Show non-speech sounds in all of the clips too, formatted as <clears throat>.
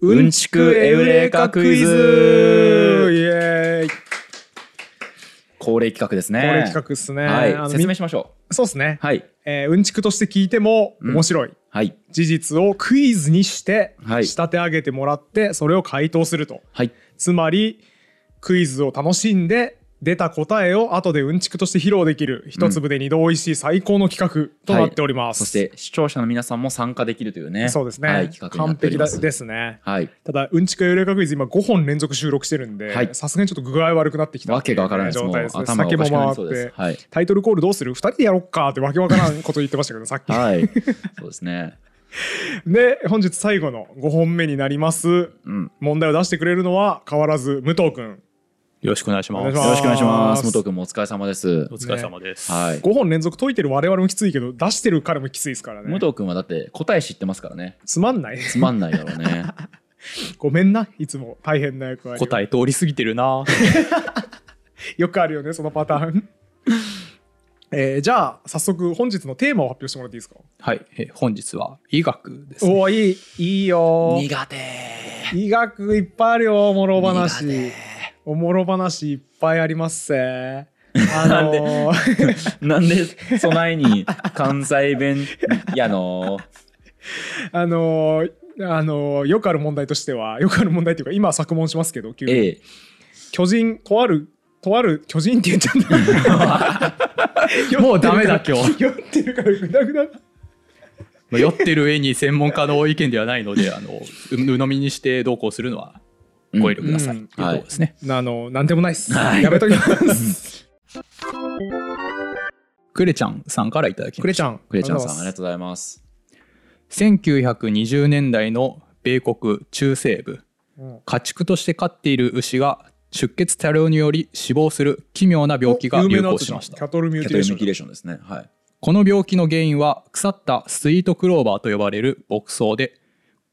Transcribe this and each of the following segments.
うんちくエウレカクイズイエーイ恒例企画ですね。これ企画っすね。はい説明しましょそうですねう。。はい。えーうんちくとして聞いても面白い。はい。事実をクイズにしてはい仕立て上げてもらってそれを回答すると。はい。つまりクイズを楽しんで出た答えを後でうんちくとして披露できる一粒で二度おいしい最高の企画となっております。そして視聴者の皆さんも参加できるというね。そうですね、はい、完。璧だですね。はい。ただうんちくエウレカクイズ今5本連続収録してるんではいさすがにちょっと具合悪くなってきたわけがわからない状態ですね。酒も回って。はい。タイトルコールどうする ?2 人でやろっかってわけわからんこと言ってましたけどさっき。はい。<laughs> そうですね。で本日最後の5本目になりますうん。問題を出してくれるのは変わらず武藤君よろしくお願いします。お願いしよろしくお願いします。ます武藤君もお疲れ様ですお。疲れ様です。はい。5本連続解いてる我々もきついけど出してる彼もきついですからね武藤君はだって答え知ってますからね。つまんないつまんないだろうね。<laughs> ごめんないつも大変な役割を答え通り過ぎてるな。<laughs> よくあるよねそのパターンえーじゃあ早速本日のテーマを発表してもらっていいですか？はい、えー本日は医学です、ね。おおいいいいよ苦手。医学いっぱいあるよおもろ苦話手おもろ話いっぱいありますせ。<laughs> あのー。<laughs> なんで備えに関西弁やの？<laughs> あのーあのーよくある問題としてはよくある問題っていうか今作問しますけど急に、ええ。巨人とあるとある巨人って言っちゃった。もうダメだ今日。酔ってるからグダグダまあ酔ってる上に専門家の意見ではないので、あのう鵜呑みにしてどうこうするのはご遠慮ください。うんというところですね。あのなんでもないっす、はいやめときます <laughs> クレちゃんさんからいただきました。クレちゃんクレちゃんさんありががとうございます。1920年代の米国中西部、うん家畜として飼っている牛が出血多量により死亡する奇妙な病気が流行しましたキャトルミューティレーションですね。はい。この病気の原因は腐ったスイートクローバーと呼ばれる牧草で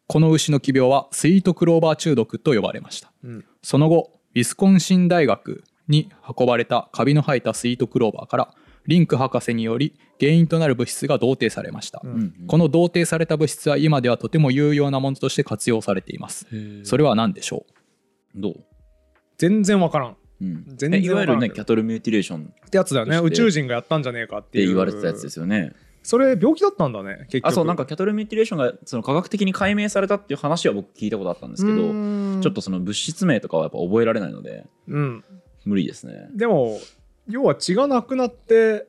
この牛の奇病はスイートクローバー中毒と呼ばれました、うん。その後ウィスコンシン大学に運ばれたカビの生えたスイートクローバーからリンク博士により原因となる物質が同定されました、うん。うんこの同定された物質は今ではとても有用なものとして活用されています。それは何でしょどう？全然わからん。っうん。全然えいわゆるね、キャトルミューティレーションってやつだよね。宇宙人がやったんじゃねえかっていう。言われてたやつですよね。それ病気だったんだね結局あ、そう、なんかキャトルミューティレーションがその科学的に解明されたっていう話は僕聞いたことあったんですけど、ちょっとその物質名とかはやっぱ覚えられないので、うん無理ですね。でも要は血がなくなって、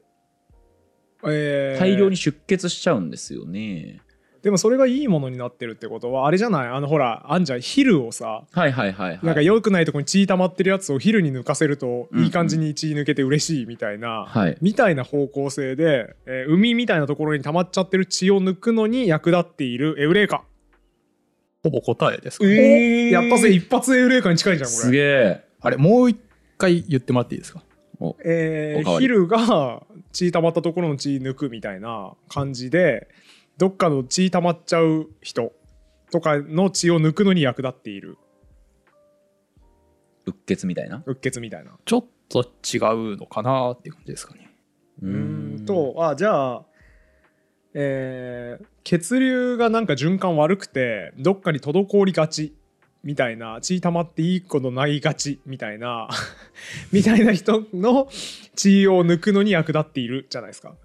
えー大量に出血しちゃうんですよね。でもそれがいいものになってるってことはあれじゃない？あのほらあんじゃん。ヒルをさはいはいはいはい。なんか良くないとこに血溜まってるやつをヒルに抜かせるとうんいい感じに血抜けて嬉しいみたいな、はい。みたいな方向性で、えー海みたいなところに溜まっちゃってる血を抜くのに役立っているエウレーカ、ほぼ答えですか、おやったぜ一発エウレーカに近いじゃんこすれ、げえ。あれもう一回言ってもらっていいですか？おえーヒルが血溜まったところの血抜くみたいな感じでどっかの血溜まっちゃう人とかの血を抜くのに役立っている。うっ血みたいな？うっ血みたいな。ちょっと違うのかなっていう感じですかね。うーん。とあじゃあえー血流がなんか循環悪くてどっかに滞りがちみたいな血溜まっていいことないがちみたいな <laughs> みたいな人の血を抜くのに役立っているじゃないですか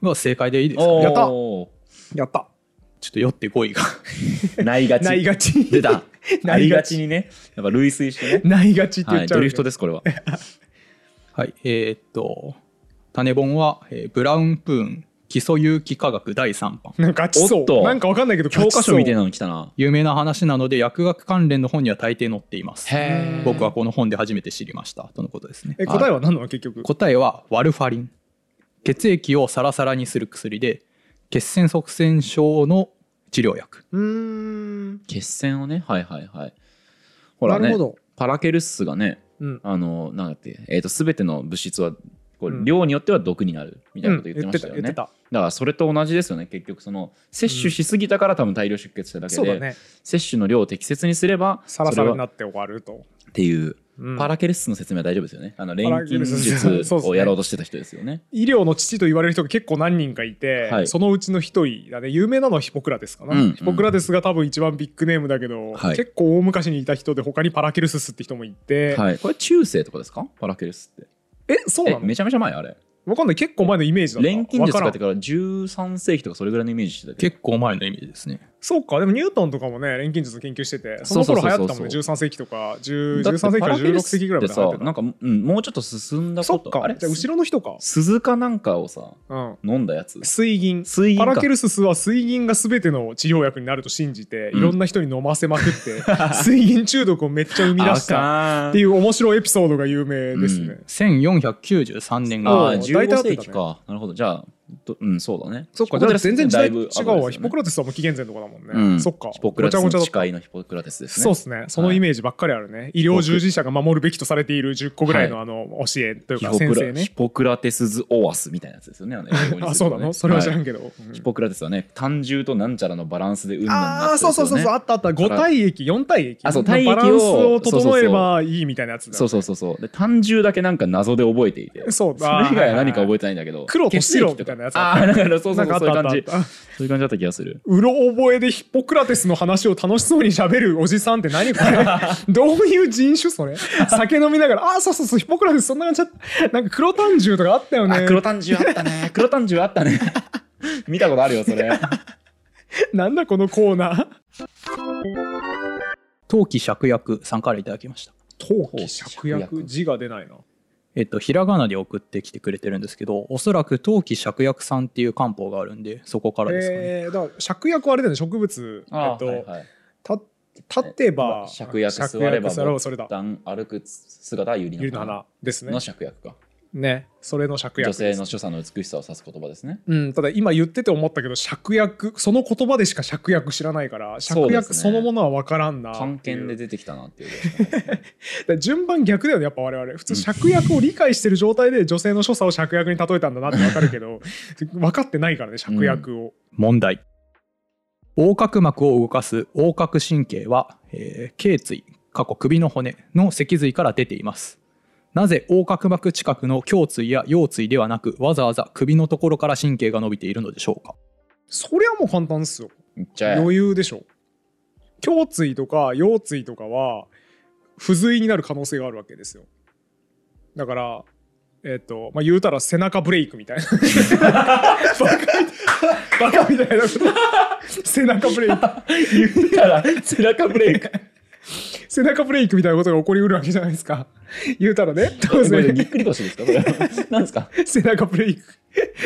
まあ正解でいいですか？やった。やった。ちょっと酔って5位が。<laughs> ないがち。ないがち。出た。な <laughs> ないいがちにね、やっぱ類推してね。ないがちってはい、言っちゃう、ドリフトです、これは。<laughs> はいえーっと種本は、えーブラウンプーン基礎有機化学第3版。なんかガチそおっと。うなんかわかんないけど教科書みたいななの来たな。有名な話なので薬学関連の本には大抵載っています。僕はこの本で初めて知りました。とのことですね。え答えは何なの結局？答えはワルファリン血液をサラサラにする薬で血栓塞栓症の治療薬。うーん。血栓をね、はいはいはい。ほらねなるほ、ど。パラケルスがね、うん。あの、なんだって、えっ、と、すべての物質は、こうん。う量によっては毒になるみたいなこと言ってましたよね。だからそれと同じですよね、結局その、摂取しすぎたから多分大量出血しただけで、そうだね。摂取の量を適切にすれば、サラサラになそって終わると。っていううん。パラケルスの説明は大丈夫ですよね。あの錬金術をやろうとしてた人ですよね。医療の父と言われる人が結構何人かいて、はい。そのうちの一人だね。有名なのはヒポクラテスかな、うん。ヒポクラテスが多分一番ビッグネームだけど、はい。結構大昔にいた人で他にパラケルススって人もいて、はい。これ中世とかですか？パラケルスって。えそうなの？えめちゃめちゃ前あれ？わかんない。結構前のイメージだった。錬金術かってから13世紀とかそれぐらいのイメージしてたけど。結構前のイメージですねそうかでもニュートンとかもね錬金術研究しててその頃流行ってたもんね13世紀とか10 13だって世紀から16パラケルス世紀ぐらいまで流行ってた。なんか、うん、もうちょっと進んだそっかことあれ？じゃあ後ろの人か。鈴かなんかをさうん。飲んだやつ？水銀。水銀か。パラケルススは水銀が全ての治療薬になると信じて、うん。いろんな人に飲ませまくって <laughs> 水銀中毒をめっちゃ生み出したたっていう面白いエピソードが有名ですね、1493年ああがうん15大体合ってたね。世紀かなるほど。じゃあどうんそうだね。そっかじゃあ全然時代違だいぶうわ、ヒポクラテスはもう紀元前とかだもんね、うん。そっか。ヒポクラテスの誓いのヒポクラテスですね。そうですね。そのイメージばっかりあるね。医療従事者が守るべきとされている10個ぐらいのあの教えというかヒポクラ先生ね。ヒポクラテスズ・オアスみたいなやつですよね。<laughs> あそうなの？それは知らはいんけど、うん。ヒポクラテスはね単重となんちゃらのバランスでうんぬんなああそうそうそうそう。あったあった。5体液4体液。あそうの体液をバランスを整えればいいみたいなやつだそうそうそうそう。で単重だけなんか謎で覚えていて。そう。それ以外は何か覚えてないんだけど。黒と白みたいなやつ。ああーなんかそうそうそうそういう感じ。そういう感じだった気がする。うろ覚えでヒポクラテスの話を楽しそうに喋るおじさんって何これ？<laughs> どういう人種それ？酒飲みながらああそうそうそうヒポクラテスそんな感じなんか黒炭獣とかあったよね。あ黒単重あったね。<laughs> 黒単重あったね。見たことあるよそれ。なんだこのコーナー。陶器芍薬さんからいただきました。陶器芍薬？字が出ないなえっと、ひらがなで送ってきてくれてるんですけどおそらく陶器芍薬さんっていう漢方があるんでそこからですかね、えー、だから芍薬はあれだよね植物。えっと、はいはい。た立てば芍薬座ればそれだ。歩く姿は百合ゆりの花ですね。の芍薬かねそれの芍薬女性の所作の美しさを指す言葉ですね。うん、ただ今言ってて思ったけど芍薬その言葉でしか芍薬知らないから芍薬そのものは分からんなっていう。漢検で出てきたなっていう <laughs> 順番逆だよねやっぱ我々。普通芍薬を理解してる状態で女性の所作を芍薬に例えたんだなって分かるけど <laughs> 分かってないからね芍薬を、問題。横隔膜を動かす横隔神経は、えー頸椎過去首の骨の脊髄から出ていますなぜ横隔膜近くの胸椎や腰椎ではなくわざわざ首のところから神経が伸びているのでしょうか？そりゃもう簡単ですよ。余裕でしょ。胸椎とか腰椎とかは不随になる可能性があるわけですよ。だからえっ、とまあ言うたら背中ブレイクみたいな。バカバカみたいなこと。背中ブレイク。<laughs> 言うたら背中ブレイク <laughs> 背中ブレイクみたいなことが起こりうるわけじゃないですか。<laughs> 言うたらね当然。ぎっくり腰ですか？これ。<laughs> なんですか？背中ブレイク。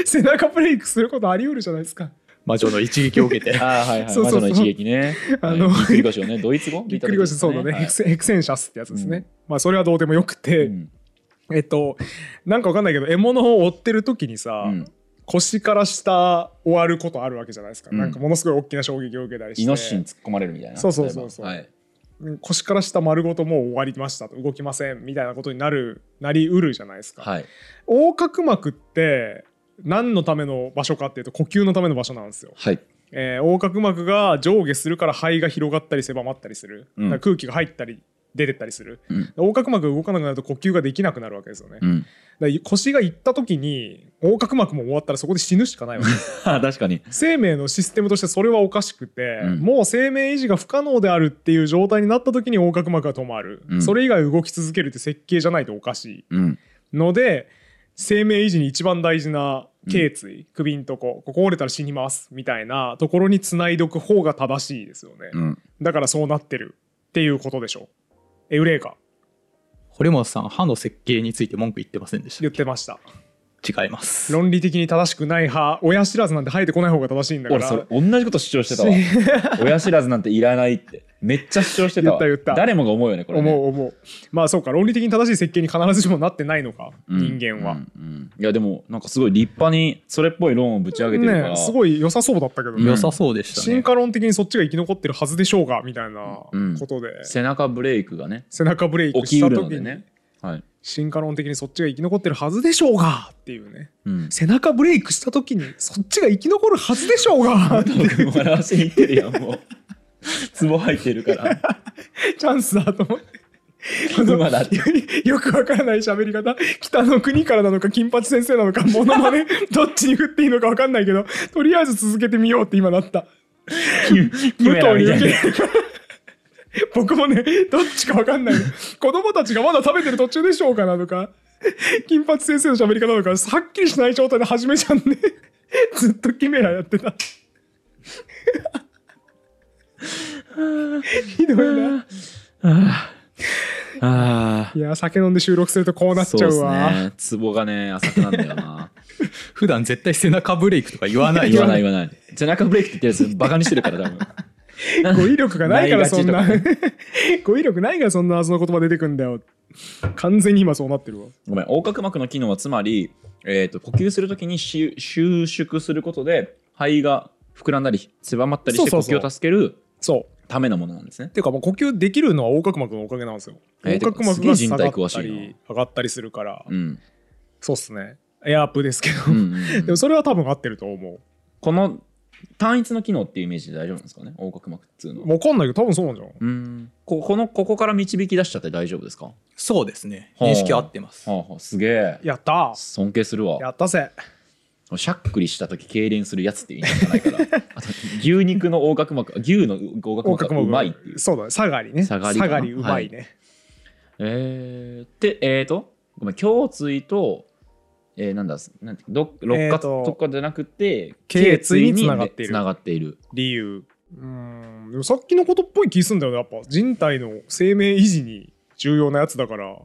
背中ブレイクすることあり得るじゃないですか。魔女の一撃を受けて。ああはいはいそうそうそう。魔女の一撃ね。あのはい。ぎっくり腰をねドイツ語？ぎっくり腰そうだね、ヘクセヘクセンシャスってやつですね、うん。まあそれはどうでもよくて、うん。えっとなんかわかんないけど獲物を追ってる時にさ、うん。腰から下終わることあるわけじゃないですか、うん。なんかものすごい大きな衝撃を受けたりして。イノシシに突っ込まれるみたいな。そうそうそうそう。はい。うん腰から下丸ごともう終わりましたと。動きませんみたいなことになるなりうるじゃないですか、はい。横隔膜って何のための場所かっていうと呼吸のための場所なんですよ、はい。えー横隔膜が上下するから肺が広がったり狭まったりする、うん。空気が入ったり出てったりする。うん。横隔膜が動かなくなると呼吸ができなくなるわけですよね、うん。だ腰がいった時に横隔膜も終わったらそこで死ぬしかないわけ。あ <laughs> 確かに。生命のシステムとしてそれはおかしくて、うん。もう生命維持が不可能であるっていう状態になった時に横隔膜が止まる、うん。それ以外動き続けるって設計じゃないとおかしうん。いので生命維持に一番大事な頸椎、首んとこここ折れたら死にますみたいなところにつないどく方が正しいですよね、うん。だからそうなってるっていうことでしょエウレカ堀本さん歯の設計について文句言ってませんでした言ってました。違います。論理的に正しくない派。親知らずなんて生えてこない方が正しいんだから。俺それ同じこと主張してたわ。<laughs> 親知らずなんていらないってめっちゃ主張してたわ。言った言った。誰もが思うよねこれね。思う思う。まあそうか論理的に正しい設計に必ずしもなってないのか、うん人間は、うんうん。いやでもなんかすごい立派にそれっぽい論をぶち上げてるから、ねすごい良さそうだったけどね、良さそうでしたね。進化論的にそっちが生き残ってるはずでしょうがみたいなうんことで、背中ブレイクがね。背中ブレイク起きうるした時に、ねはい、進化論的にそっちが生き残ってるはずでしょうがっていうね。うん、背中ブレイクした時にそっちが生き残るはずでしょうがってい笑わせにいってるやんもう <laughs> ツボ入ってるから。<laughs> チャンスだと思って。今だって。<laughs> よくわからない喋り方。北の国からなのか金八先生なのかモノマネどっちに振っていいのかわかんないけどとりあえず続けてみようって今なった。キキメラみたいな無糖に受け僕もねどっちかわかんない。の子供たちがまだ食べてる途中でしょうかなのか。金八先生の喋り方なのかはっきりしない状態で始めちゃんねずっとキメラやってた <laughs> ひどいな。あいや酒飲んで収録するとこうなっちゃうそうわですね。ツボがね浅くなんだよな。<laughs> 普段絶対背中ブレイクとか言わない言よわない言わない。背中ブレイクって言ってるやつバカにしてるから多分。<laughs> 語彙力がないからそんな、語彙力ないからそんな謎の言葉出てくんだよ完全に今そうなってるわ。ごめん横隔膜の機能はつまり、えー、と呼吸するときにし収縮することで肺が膨らんだり狭まったりして呼そうそうそう。吸を助けるそうためのものなんですね。ていうかもう呼吸できるのは横隔膜のおかげなんですよ。えー横隔膜が下がっ体詳したり上がったりするから、うん。そうっすね。エアアップですけど、うんうんうん。<laughs> でもそれは多分合ってると思この単一の機能っていうイメージで大丈夫なんですかね？横隔膜っていうのは。うわかんないけど多分そうなんじゃんうん。ここのここから導き出しちゃって大丈夫ですか？はそうですね。はあ。認識合ってます。あ、はあ、すげえ。やった尊敬するわ。やったぜしゃっくりした時痙攣するやつっていう意味じゃないから。<laughs> あと牛肉の横隔膜牛の横隔膜がうまいっていう。そうだね下がりね。下がりかな？うまいね、えー、でえーとごめん胸椎とえー、なんだなんてど肋えー骨ととかじゃなくて頸椎に繋がっている。つながっている。理由。うーん。でもさっきのことっぽい気すんだよねやっぱ。人体の生命維持に重要なやつだから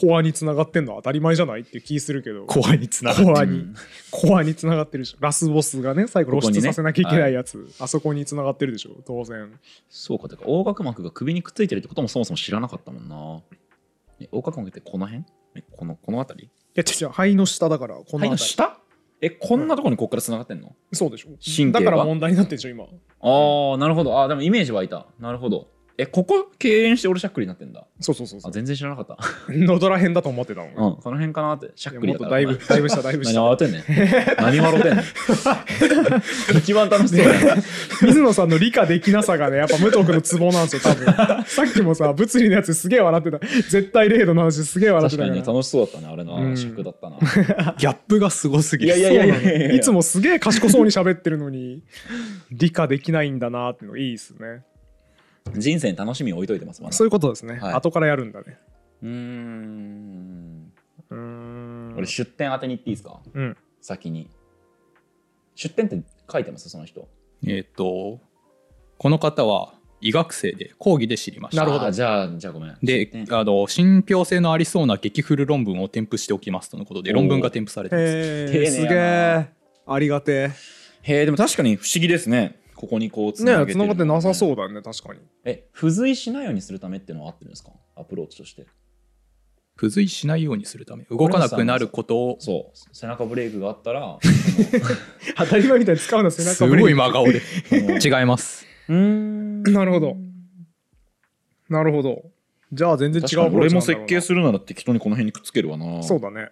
コアにつながってんのは当たり前じゃないっていう気するけど。コアにつながるコアに。うんコアにつながってるでし。ょラスボスがね最後露出させなきゃいけないやつ、あそこにつながってるでしょ。当然。そうか。てか横隔膜が首にくっついてるってこともそもそも知らなかったもんな。え横隔膜ってこの辺？えこのこの辺り？いや違う肺の下だからこの肺の下？えこんなとこにこっからつながってんの、そうでしょ。神経がだから問題になってるでしょ今。ああなるほど。あーでもイメージ湧いた。なるほどえここ痙攣して俺しゃっくりになってんだ。そうそうそうそう。あ全然知らなかった。のどら辺だと思ってたの、うんこの辺かなって。しゃっくりだっとだいぶだいぶ下だいぶ下何笑ってんねん。何笑ってんねん。<laughs> <laughs> 一番楽しそうやな水野さんの理科できなさがねやっぱ武藤君のツボなんですよ多分。<laughs> さっきもさ物理のやつすげえ笑ってた。絶対0度の話すげえ笑って確かたからにね楽しそうだったねあれの尺だったな、ギャップがすごすぎる。いやいやいやいつもすげえ賢そうに喋ってるのに理科できないんだなっていうのがいいですね人生に楽しみを置いといてますまだ。そういうことですね、はい。後からやるんだね。うーん。うーん。俺出店当てに行っていいですか？うん。先に。出店って書いてます？その人。えっ、とこの方は医学生で講義で知りました。なるほど。あーじゃあじゃあごめん。であの信憑性のありそうな激フル論文を添付しておきますとのことでおー。論文が添付されてます。へ丁寧やな。えすげえありがてへえでも確かに不思議ですねここにこうつなげてる。繋がってなさそうだね確かに。え付随しないようにするためっていうのは合ってるんですか？アプローチとして。付随しないようにすするため。動かなくなることを。そう。背中ブレイクがあったら <laughs> 当たり前みたいに使うの背中すごいブレーキ真顔で。違います。うーん。なるほど。なるほど。じゃあ全然違う俺も設計るするなら適当にこの辺にくっつけるわな。そうだね。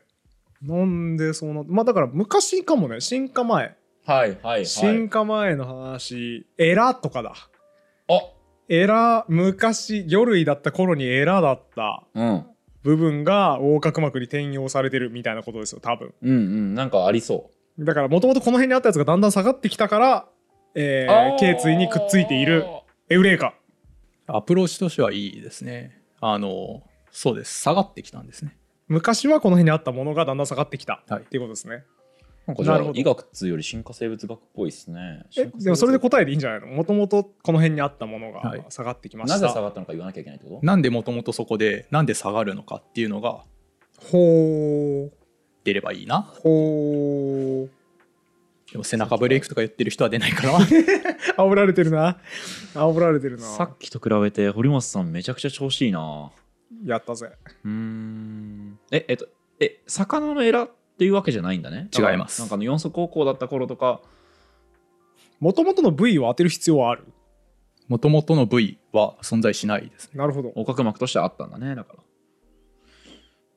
なんでそうなまあだから昔かもね進化前はいはいはい。進化前の話エラとかだ。あ。エラ昔魚類だった頃にエラだった。うん。部分が横隔膜に転用されてるみたいなことですよ多分。うんうん。なんかありそだからもともとこの辺にあったやつがだんだん下がってきたから、えうー、頸椎にくっついている。エウレカアプローチとしてはいいですね。あのそうです。下がってきたんですね。昔はこの辺にあったものがだんだん下がってきた。はい。っていうことですね、なんかじゃあ医学っつうより進化生物学っぽいですね。えでもそれで答えでいいんじゃないの？もともとこの辺にあったものがはい。下がってきました、なぜ下がったのか言わなきゃいけないってこと？なんでもともとそこでなんで下がるのかっていうのがほう。出ればいいなほうでも背中ブレイクとか言ってる人は出ないから。<laughs> 煽られてるな。煽られてるな。さっきと比べて堀本さんめちゃくちゃ調子いいな。やったぜ。うーん。ええっとえ魚のエラっていうわけじゃないんだね。違います。なんかあの四足高校だった頃とかもともとの部位を当てる必要はある？もともとの部位は存在しないですね。なるほど。横隔膜としてあったんだねだから。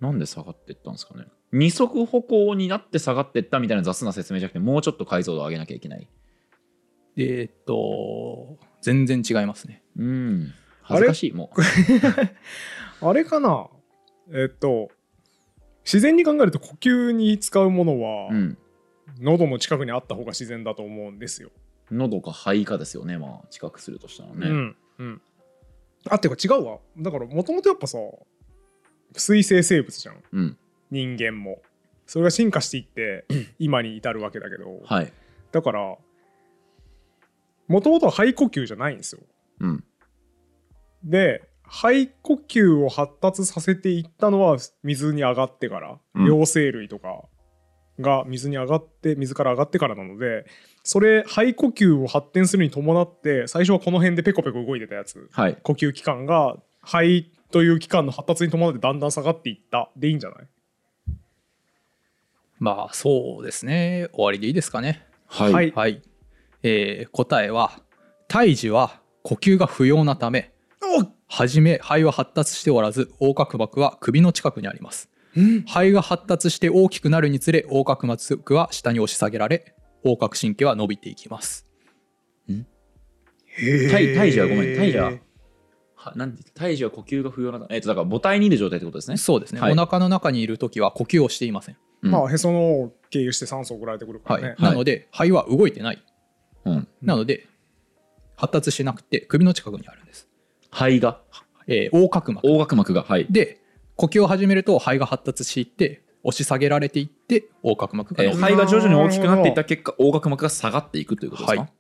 なんで下がっていったんですかね。二足歩行になって下がっていったみたいな雑な説明じゃなくてもうちょっと解像度を上げなきゃいけない。えーっと全然違いますね。うん。恥ずかしいもう。<laughs> あれかな？えっと自然に考えると呼吸に使うものは、うん。喉の近くにあった方が自然だと思うんですよ。喉か肺かですよね。まあ近くするとしたらね、うんうん、あっていうか違うわ。だからもともとやっぱさ水生生物じゃん。うん。人間も。それが進化していって <clears throat> 今に至るわけだけど。はい。だからもともとは肺呼吸じゃないんですよ。うん。で肺呼吸を発達させていったのは水に上がってから、うん。両生類とかが水に上がって水から上がってからなのでそれ肺呼吸を発展するに伴って最初はこの辺でペコペコ動いてたやつ。はい。呼吸器官が肺という器官の発達に伴ってだんだん下がっていった。でいいんじゃない？まあそうですね。終わりでいいですかね。はい、はい。はい、えー答えは胎児は呼吸が不要なためはじめ肺は発達しておらず横隔膜は首の近くにあります。肺が発達して大きくなるにつれ横隔膜は下に押し下げられ横隔神経は伸びていきます。胎胎児はごめん。胎児ははなんて言った胎児は呼吸が不要なえっとだから母体にいる状態ってことですね。そうですね、はい。お腹の中にいる時は呼吸をしていません、うん。まあへその緒を経由して酸素を送られてくるかはい。らね、なので肺は動いてない。うん。なので発達しなくて首の近くにあるんです、肺がえー横隔膜。横隔膜がはい。で呼吸を始めると肺が発達していって押し下げられていって横隔膜がえー肺が徐々に大きくなっていった結果横隔膜が下がっていくということですか、はい。へ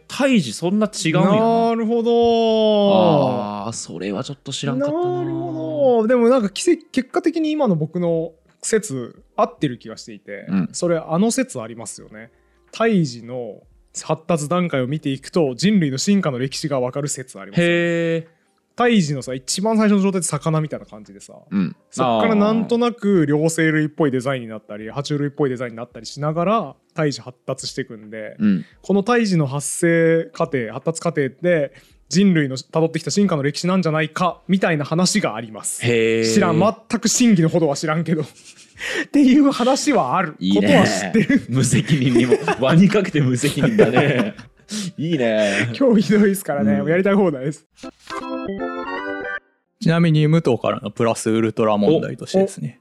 え胎児そんな違うんやな。なるほど。ああそれはちょっと知らんかったな。なるほど。でもなんか奇跡結果的に今の僕の説合ってる気がしていて、うん。それあの説ありますよね。胎児の発達段階を見ていくと人類の進化の歴史が分かる説ありますよね。へえ胎児のさ一番最初の状態って魚みたいな感じでさ。うん。そっからなんとななく両生類っぽいデザインになったり爬虫類っぽいデザインになったりしながら胎児発達していくんで、うん。この胎児の発生過程発達過程って人類の辿ってきた進化の歴史なんじゃないかみたいな話があります。へえ知らん。全く真偽のほどは知らんけど。<laughs> っていう話はある。いいね。ことは知ってる。無責任にも。<laughs> 輪にかけて無責任だね。<laughs> いいね。今日ひどいですからね、うん。やりたい放題です。ちなみに武藤からのプラスウルトラ問題としてですね。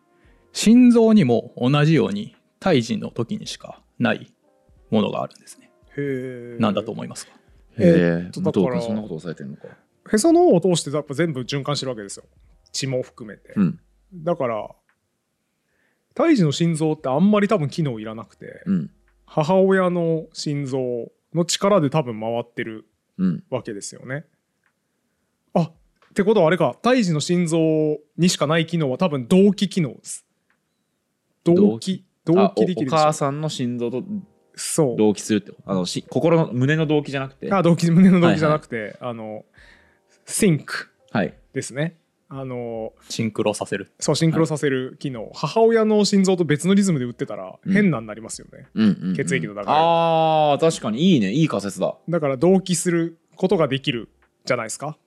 心臓にも同じように胎児の時にしかないものがあるんですね。何だと思いますか？へええっとだからそんなこと抑えてんのか。へその緒を通してやっぱ全部循環してるわけですよ。血も含めて、うん。だから胎児の心臓ってあんまり多分機能いらなくて、うん。母親の心臓の力で多分回ってるうん。わけですよね。あってことはあれか。胎児の心臓にしかない機能は多分動悸機能です。動悸動あおお悸できるでしょ母さんの心臓とそう。同期するってあのし心の胸の動機じゃなくて？あ動悸胸の動悸じゃなくて、あの think はい。ですね。あのシンクロさせる。そうシンクロさせる機能、母親の心臓と別のリズムで打ってたらうん。変なんなりますよね。うんうんうん血液の流れ。あー確かにいいね。いい仮説だ。だから同期することができるじゃないですか。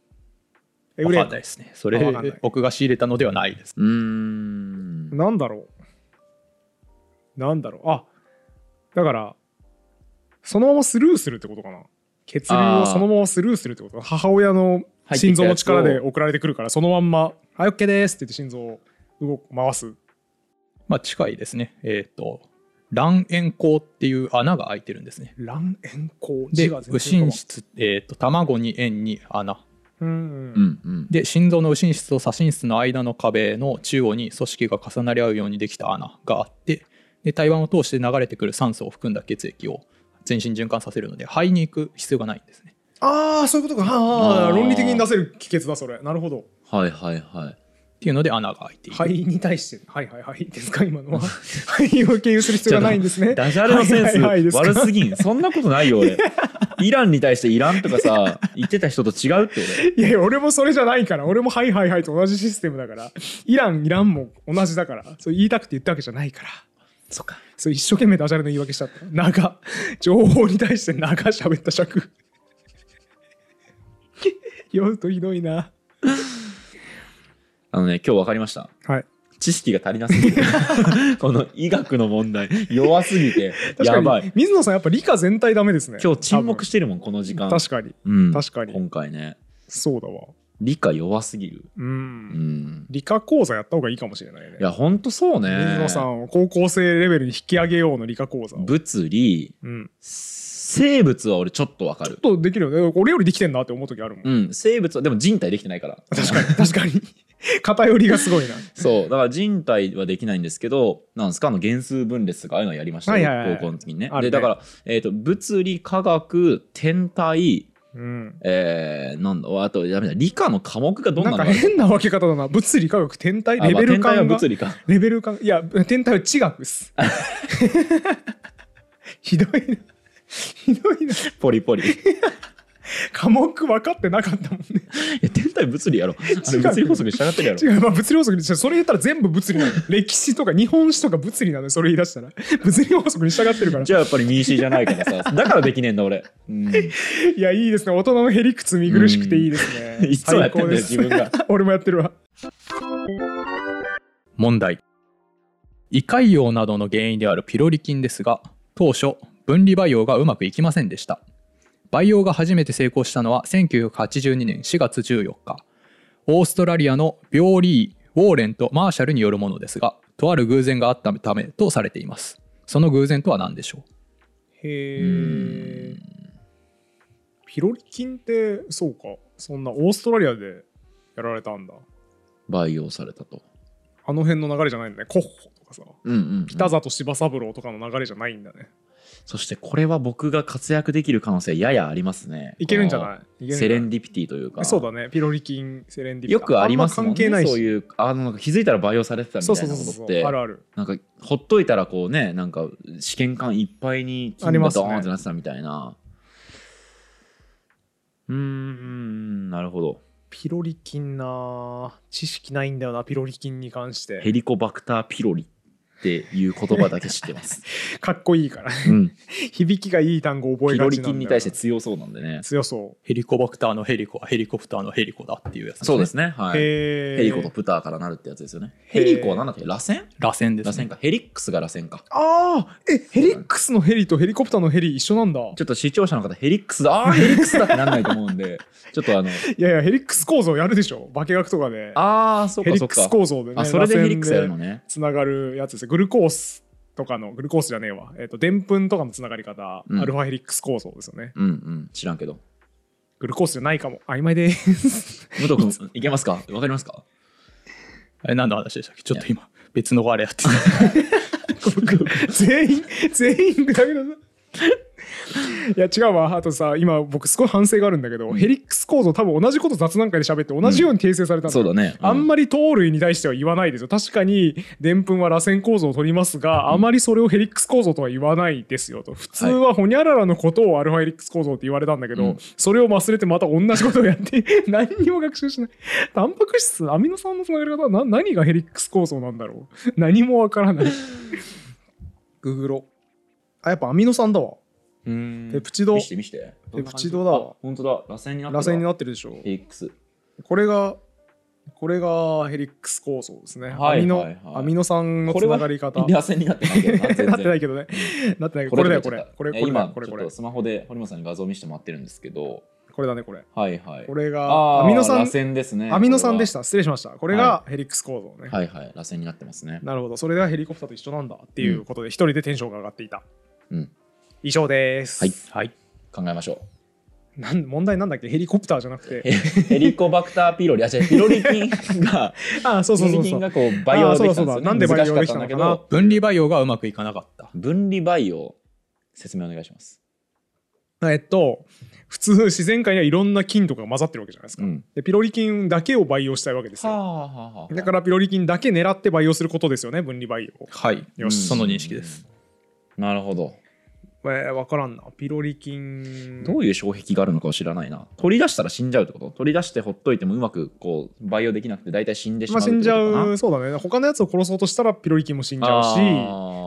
え分かんないですね。それ僕が仕入れたのではないです。うーん。なんだろう。なんだろう。あだからそのままスルーするってことかな。血流をそのままスルーするってこと。母親の心臓の力で送られてくるからそのまんま「はい OK です」って言って心臓を動く回す。まあ近いですね。えっ、と卵円孔っていう穴が開いてるんですね。卵円孔？で右然心室、えー、と卵に円に穴。うんうん。うんうん。で心臓の右心室と左心室の間の壁の中央に組織が重なり合うようにできた穴があってで胎盤を通して流れてくる酸素を含んだ血液を全身循環させるので肺に行く必要がないんですね。ああそういうことか。ああーあ論理的に出せる帰結だそれ。なるほど。はいはいはい。っていうので穴が開いている、肺に対して。はいはいはい。ですか今のは。肺を経由する必要がないんですね。ダジャレのセンはいはい悪すぎん。そんなことないよ俺。イランに対してイランとかさ言ってた人と違うっていやいや俺もそれじゃないから。俺もはいはいはいと同じシステムだから。イランイランも同じだから。そう言いたくて言ったわけじゃないからそっか。そう一生懸命ダジャレの言い訳しちゃった。長。情報に対して長喋った尺。酔うとひどいな。あのね今日分かりました。はい。知識が足りなすぎる <laughs> この医学の問題弱すぎて。<laughs> やばい。に水野さんやっぱ理科全体ダメですね。今日沈黙してるもんこの時間。確かに。うん。確かに。今回ね。そうだわ理科弱すぎる。ううん。ん理科講座やった方がいいかもしれないね。いやほんとそうね。水野さんを高校生レベルに引き上げようの理科講座を。物理うん。生物は俺ちょっとわかる。ちょっとできるよね。俺よりできてんなって思う時あるもん、うん。生物はでも人体できてないから。確かに。確かに。<laughs> 偏りがすごいな。そう。だから人体はできないんですけどなんですか？あの原数分裂とかああいうのやりましたよ、はいはいはい高校の時にね。ね。でだから、えー、と物理科学天体うん。えー、なんだ。あとやめだ理科の科目がどんななんのがあるか変な分け方だな。物理科学天体レベルあまあ物理か。レベル感いや天体は地学っす。<laughs> ひどいな。ひどいな。ポリポリ。い科目分かってなかったもんね。や天体物理やろ。あれ違う物理法則に従ってるやろ。違う、まあ、物理法則にそれ言ったら全部物理なの。<laughs> 歴史とか日本史とか物理なのよ。それ言い出したら。物理法則に従ってるから。じゃあやっぱり民主じゃないからさ。<laughs> だからできねえんだ俺、うん、いやいいですね。大人のへりくつ見苦しくていいですね。いつもやってんだよ自分が。俺もやってるわ。問題。胃潰瘍などの原因であるピロリ菌ですが当初分離培養がうまくいきませんでした培養が初めて成功したのは1982年4月14日。オーストラリアのビョーリー・ウォーレンとマーシャルによるものですがとある偶然があったためとされています。その偶然とは何でしょへうえピロリ菌ってそうか。そんなオーストラリアでやられたんだ。培養されたと。あの辺の流れじゃないんだね。コッホとかさ。うんうん、うん、北里柴三郎とかの流れじゃないんだねそしてこれは僕が活躍できる可能性ややありますね。いけるんじゃこない？のセレンディピティというか。そうだねピロリ菌セレンディピよくありますもんね。ん関係ないし。そういうあの気づいたら培養されてたみたいなことってあるあるなんかほっといたらこうねなんか試験管いっぱいにありますね。金がドーンってなってたみたいな。うーんなるほど。ピロリ菌な知識ないんだよなピロリ菌に関して。ヘリコバクターピロリっていう言葉だけ知ってます、<laughs> かっこいいから。うん、響きがいい単語覚えがちなんに対して強そうなんでね。強そう。ヘリコバクターのヘリコはヘリコプターのヘリコだっていうやつ、そうですね。はい。ヘリコとプターからなるってやつですよね。ヘリコは何だっけ？螺旋？螺旋ですね。螺旋か。ヘリックスが螺旋か。ああえヘリックスのヘリとヘリコプターのヘリ一緒なんだ。ちょっと視聴者の方ヘリックスだ。ああヘリックスだってなんないと思うんで。<laughs> ちょっとあの。いやいやヘリックス構造やるでしょ。化学とかで。ああそうヘリックスかそうか構造でねあそれでヘリックスやるのね。つながるやつですよグルコースとかのグルコースじゃねえわ。えっ、とでんぷんとかのつながり方、うん。アルファヘリックス構造ですよね。うんうん。知らんけど。グルコースじゃないかも曖昧です。<laughs> 武藤君いけますか？わかりますか？あれ何の話でしたっけ？ちょっと今別のあれやってた。<laughs> 全員全員グダグダだいや違うわあとさ今僕すごい反省があるんだけど、ヘリックス構造多分同じこと雑談会で喋って同じように訂正されたんだよそうだね、あんままり糖類に対しては言わないですよ。確かに、でんぷんは螺旋構造を取りますが、あまりそれをヘリックス構造とは言わないですよと。普通はホニャララのことをアルファヘリックス構造って言われたんだけど、うんそれを忘れてまた同じことをやって、何にも学習しない。<laughs> タンパク質、アミノ酸のつながり方はな何がヘリックス構造なんだろう？何もわからない。<laughs> ググロ。あ、やっぱアミノ酸だわ。うんペプチド見して見してペプチドだわ本当だ螺旋になって螺旋になっってるでしょ。ヘリックスこれが、これがヘリックス構造ですね。はいアミノ、はいはいアミノ酸のつながり方。螺旋になってないけどな全然 <laughs> なってないけどね。なってないけど、これだよ、これ。これ、これこれ、これちょっと。スマホで堀本さんに画像見せてもらってるんですけどこれだね、これ。はいはいこれが、アミノ酸螺、旋ですねアミノ酸でしこた。失礼しました。これがヘリックス構造ね。れははいはい螺旋になってますねなるほど。それがヘリコプターと一緒なんだっていうことで、一人でテンションが上がっていた。うん以上です。はい。はい。考えましょなん問題なんだっけ？ヘリコプターじゃなくうて。ヘ <laughs> ヘリコバクターピロリ。あ違う <laughs> ピロリ菌が <laughs> あ、そうそうそうそう。ピロリ菌がこう培養できたんですなんでね培養できたたんだけのかな？ど分離培養がうまくいかなかった。分離培養。説明お願いします。えっと、普通自然界にはいろんな菌とかが混ざってるわけじゃないですか。うん。でピロリ菌だけを培養したいわけですよ。はあはあはあ。だからピロリ菌だけ狙って培養することですよね、分離培養。はい。よしその認識です。なるほどえー、わからんな。ピロリ菌。どういう障壁があるのかを知らないな。取り出したら死んじゃうってこと？取り出してほっといてもうまくこう培養できなくて大体死んでしまうまあ、死んじゃう、そうだね。他のやつを殺そうとしたらピロリ菌も死んじゃうし、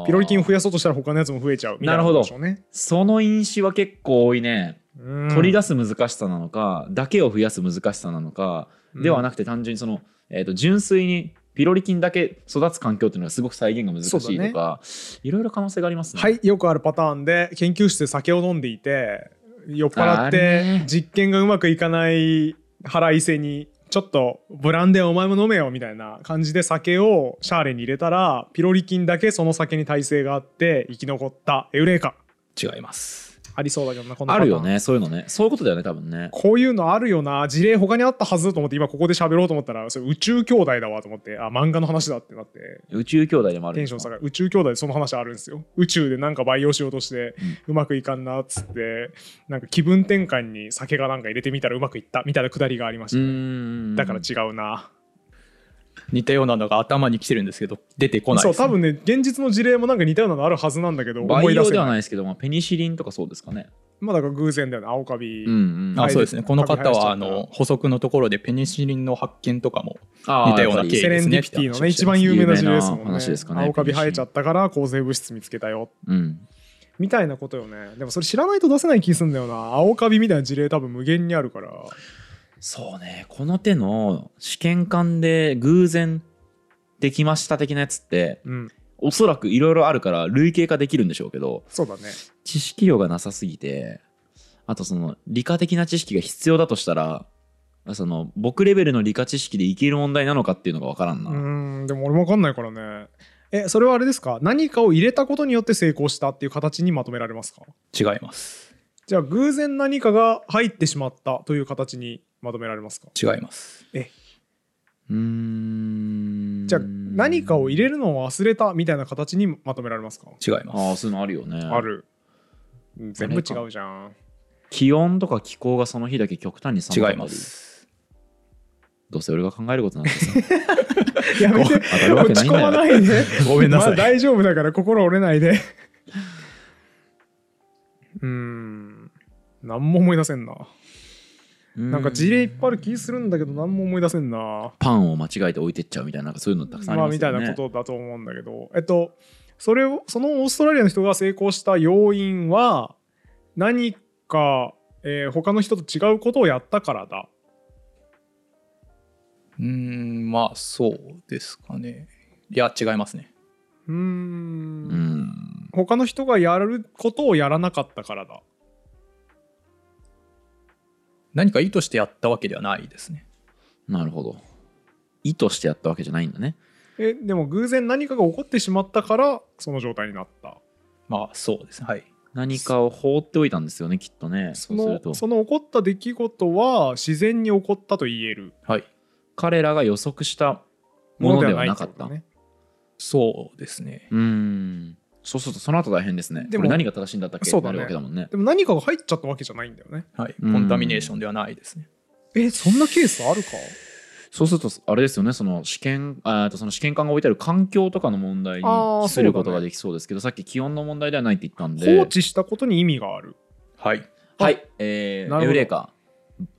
ピロリ菌を増やそうとしたら他のやつも増えちゃうみたいななるほど。ことでしょうね。その因子は結構多いね、取り出す難しさなのかだけを増やす難しさなのか、ではなくて単純にその、えー、と純粋にピロリ菌だけ育つ環境っていうのがすごく再現が難しいとか、いろいろ可能性がありますね。はい、よくあるパターンで研究室で酒を飲んでいて酔っ払ってね。実験がうまくいかない腹いせにちょっとブランデーお前も飲めよみたいな感じで酒をシャーレに入れたらピロリ菌だけその酒に耐性があって生き残ったエウレーカ。違いますありそうだけどなこのあるよねそういうのね。そういうことだよね多分ね。こういうのあるよな。事例他にあったはずと思って今ここで喋ろうと思ったらそれ宇宙兄弟だわと思って。あ漫画の話だってなって。宇宙兄弟でもあるテンション下がる。宇宙兄弟でその話あるんですよ。宇宙でなんか培養しようとしてうまくいかんなっつってなんか気分転換に酒がなんか入れてみたらうまくいったみたいなくだりがありましうたね、ん。だから違うな、似たようなのが頭に来てるんですけど出てこないです、そう多分ね現実の事例もなんか似たようなのあるはずなんだけど思い出せない。ないですけど、まあ、ペニシリンとかそうですかね。まあだから偶然だよね青カビ、うん。うんあそうですね。この方はあの補足のところでペニシリンの発見とかも似たようなやっぱり経緯セレンディピティのね一番有名な事例ですもんね。ですかね。青カビ生えちゃったから抗生物質見つけたようん。みたいなことよね。でもそれ知らないと出せない気すんだよな。青カビみたいな事例多分無限にあるからそうね。この手の試験管で偶然できました的なやつってうん。おそらくいろいろあるから類型化できるんでしょうけどそうだね。知識量がなさすぎてあとその理科的な知識が必要だとしたらその僕レベルの理科知識でいける問題なのかっていうのが分からんな、うーんでも俺も分かんないからね。えそれはあれですか？何かを入れたことによって成功したっていう形にまとめられますか？違います。じゃあ偶然何かが入ってしまったという形にまとめられますか？違います。え。うーん。じゃあ何かを入れるのを忘れたみたいな形にまとめられますか？違います。ああそういうのあるよね。ある。うん全部違うじゃん。気温とか気候がその日だけ極端に寒違います。どうせ俺が考えることなんてさ。<laughs> やめて。当たるわけ落ち込ないんだよまないで。<laughs> ごめんなさい。まあ大丈夫だから心折れないで。<laughs> うーん。何も思い出せんななんか事例いっぱいある気するんだけど何も思い出せんな。パンを間違えて置いてっちゃうみたいななんかそういうのたくさんありまあますよね。みたいなことだと思うんだけどえっとそれをそのオーストラリアの人が成功した要因は何か、えー他の人と違うことをやったからだ。うーんまあそうですかね。いや違いますね。うーん。うん。他の人がやることをやらなかったからだ何か意図してやったわけではないですねなるほど。意図してやったわけじゃないんだね。えでも偶然何かが起こってしまったからその状態になったまあそうですねはい何かを放っておいたんですよね、きっとね。そそうするとの。その起こった出来事は自然に起こったと言えるはい彼らが予測したものではなかった。そうですねうーん。そうするとその後大変ですね。でも何が正しいんだったっけ？そうだね。なるわけだもんね。でも何かが入っちゃったわけじゃないんだよね。はい。うん。コンタミネーションではないですね。えそんなケースあるか？そうするとあれですよね。その試験あーとその試験管が置いてある環境とかの問題にすることができそうですけどさっき気温の問題ではないって言ったんで。放置したことに意味がある。はい。はい、えー、なるほど。エウレカ、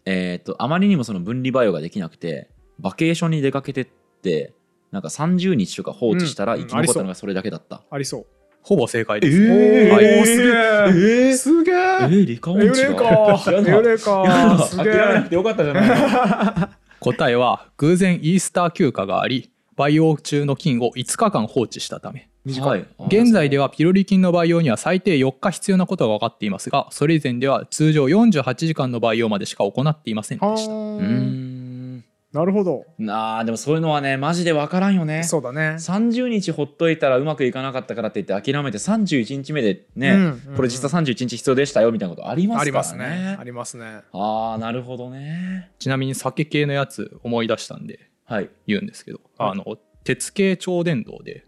えー、とあまりにもその分離バイオができなくてバケーションに出かけてってなんか30日とか放置したらうん。生き残ったのがそれだけだった、ありそうほぼ正解です。ね、えー。はい。おー。すげええーすげええー、リカオンチエウレカエウレカすげえ諦めなくてよかったじゃない。の <laughs> 答えは偶然イースター休暇があり培養中の菌を5日間放置したため。はい、現在ではピロリ菌の培養には最低4日必要なことが分かっていますがそれ以前では通常48時間の培養までしか行っていませんでした。うーはんなるほど。なあでもそういうのはねマジで分からんよね。そうだね。30日ほっといたらうまくいかなかったからって言って諦めて31日目でね、うんこれ実は31日必要でしたよみたいなことありますからね。ありますね。ありますね。ああなるほどね。ちなみに酒系のやつ思い出したんではい。言うんですけど、はい。あの鉄系超伝導で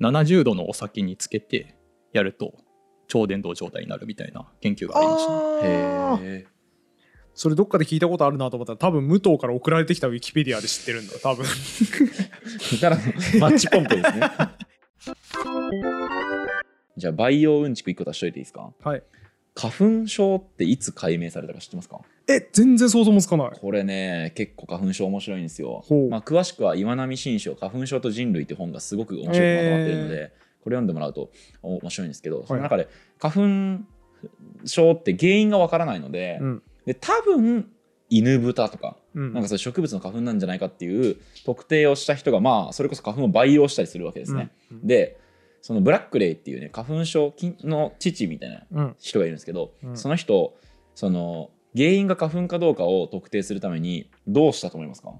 70度のお酒につけてやると超伝導状態になるみたいな研究がありました。ねへえそれどっかで聞いたことあるなと思ったら多分武藤から送られてきたウィキペディアで知ってるんだ多分。だからマッチポンプですね。<laughs> じゃあ培養うんちく1個足しといていいですか？はい。花粉症っていつ解明されたか知ってますか？え全然想像もつかない。これね結構花粉症面白いんですよ。まあ、詳しくは岩波新書花粉症と人類って本がすごく面白くまとまっているので、これ読んでもらうと面白いんですけどその中で花粉症って原因がわからないので,、うんで多分犬豚とかうん。なんかそれ植物の花粉なんじゃないかっていう特定をした人がまあそれこそ花粉を培養したりするわけですね。うん。でそのブラックレイっていうね花粉症菌の父みたいなうん。人がいるんですけど、うん。その人その原因が花粉かどうかを特定するためにどうしたと思いますか？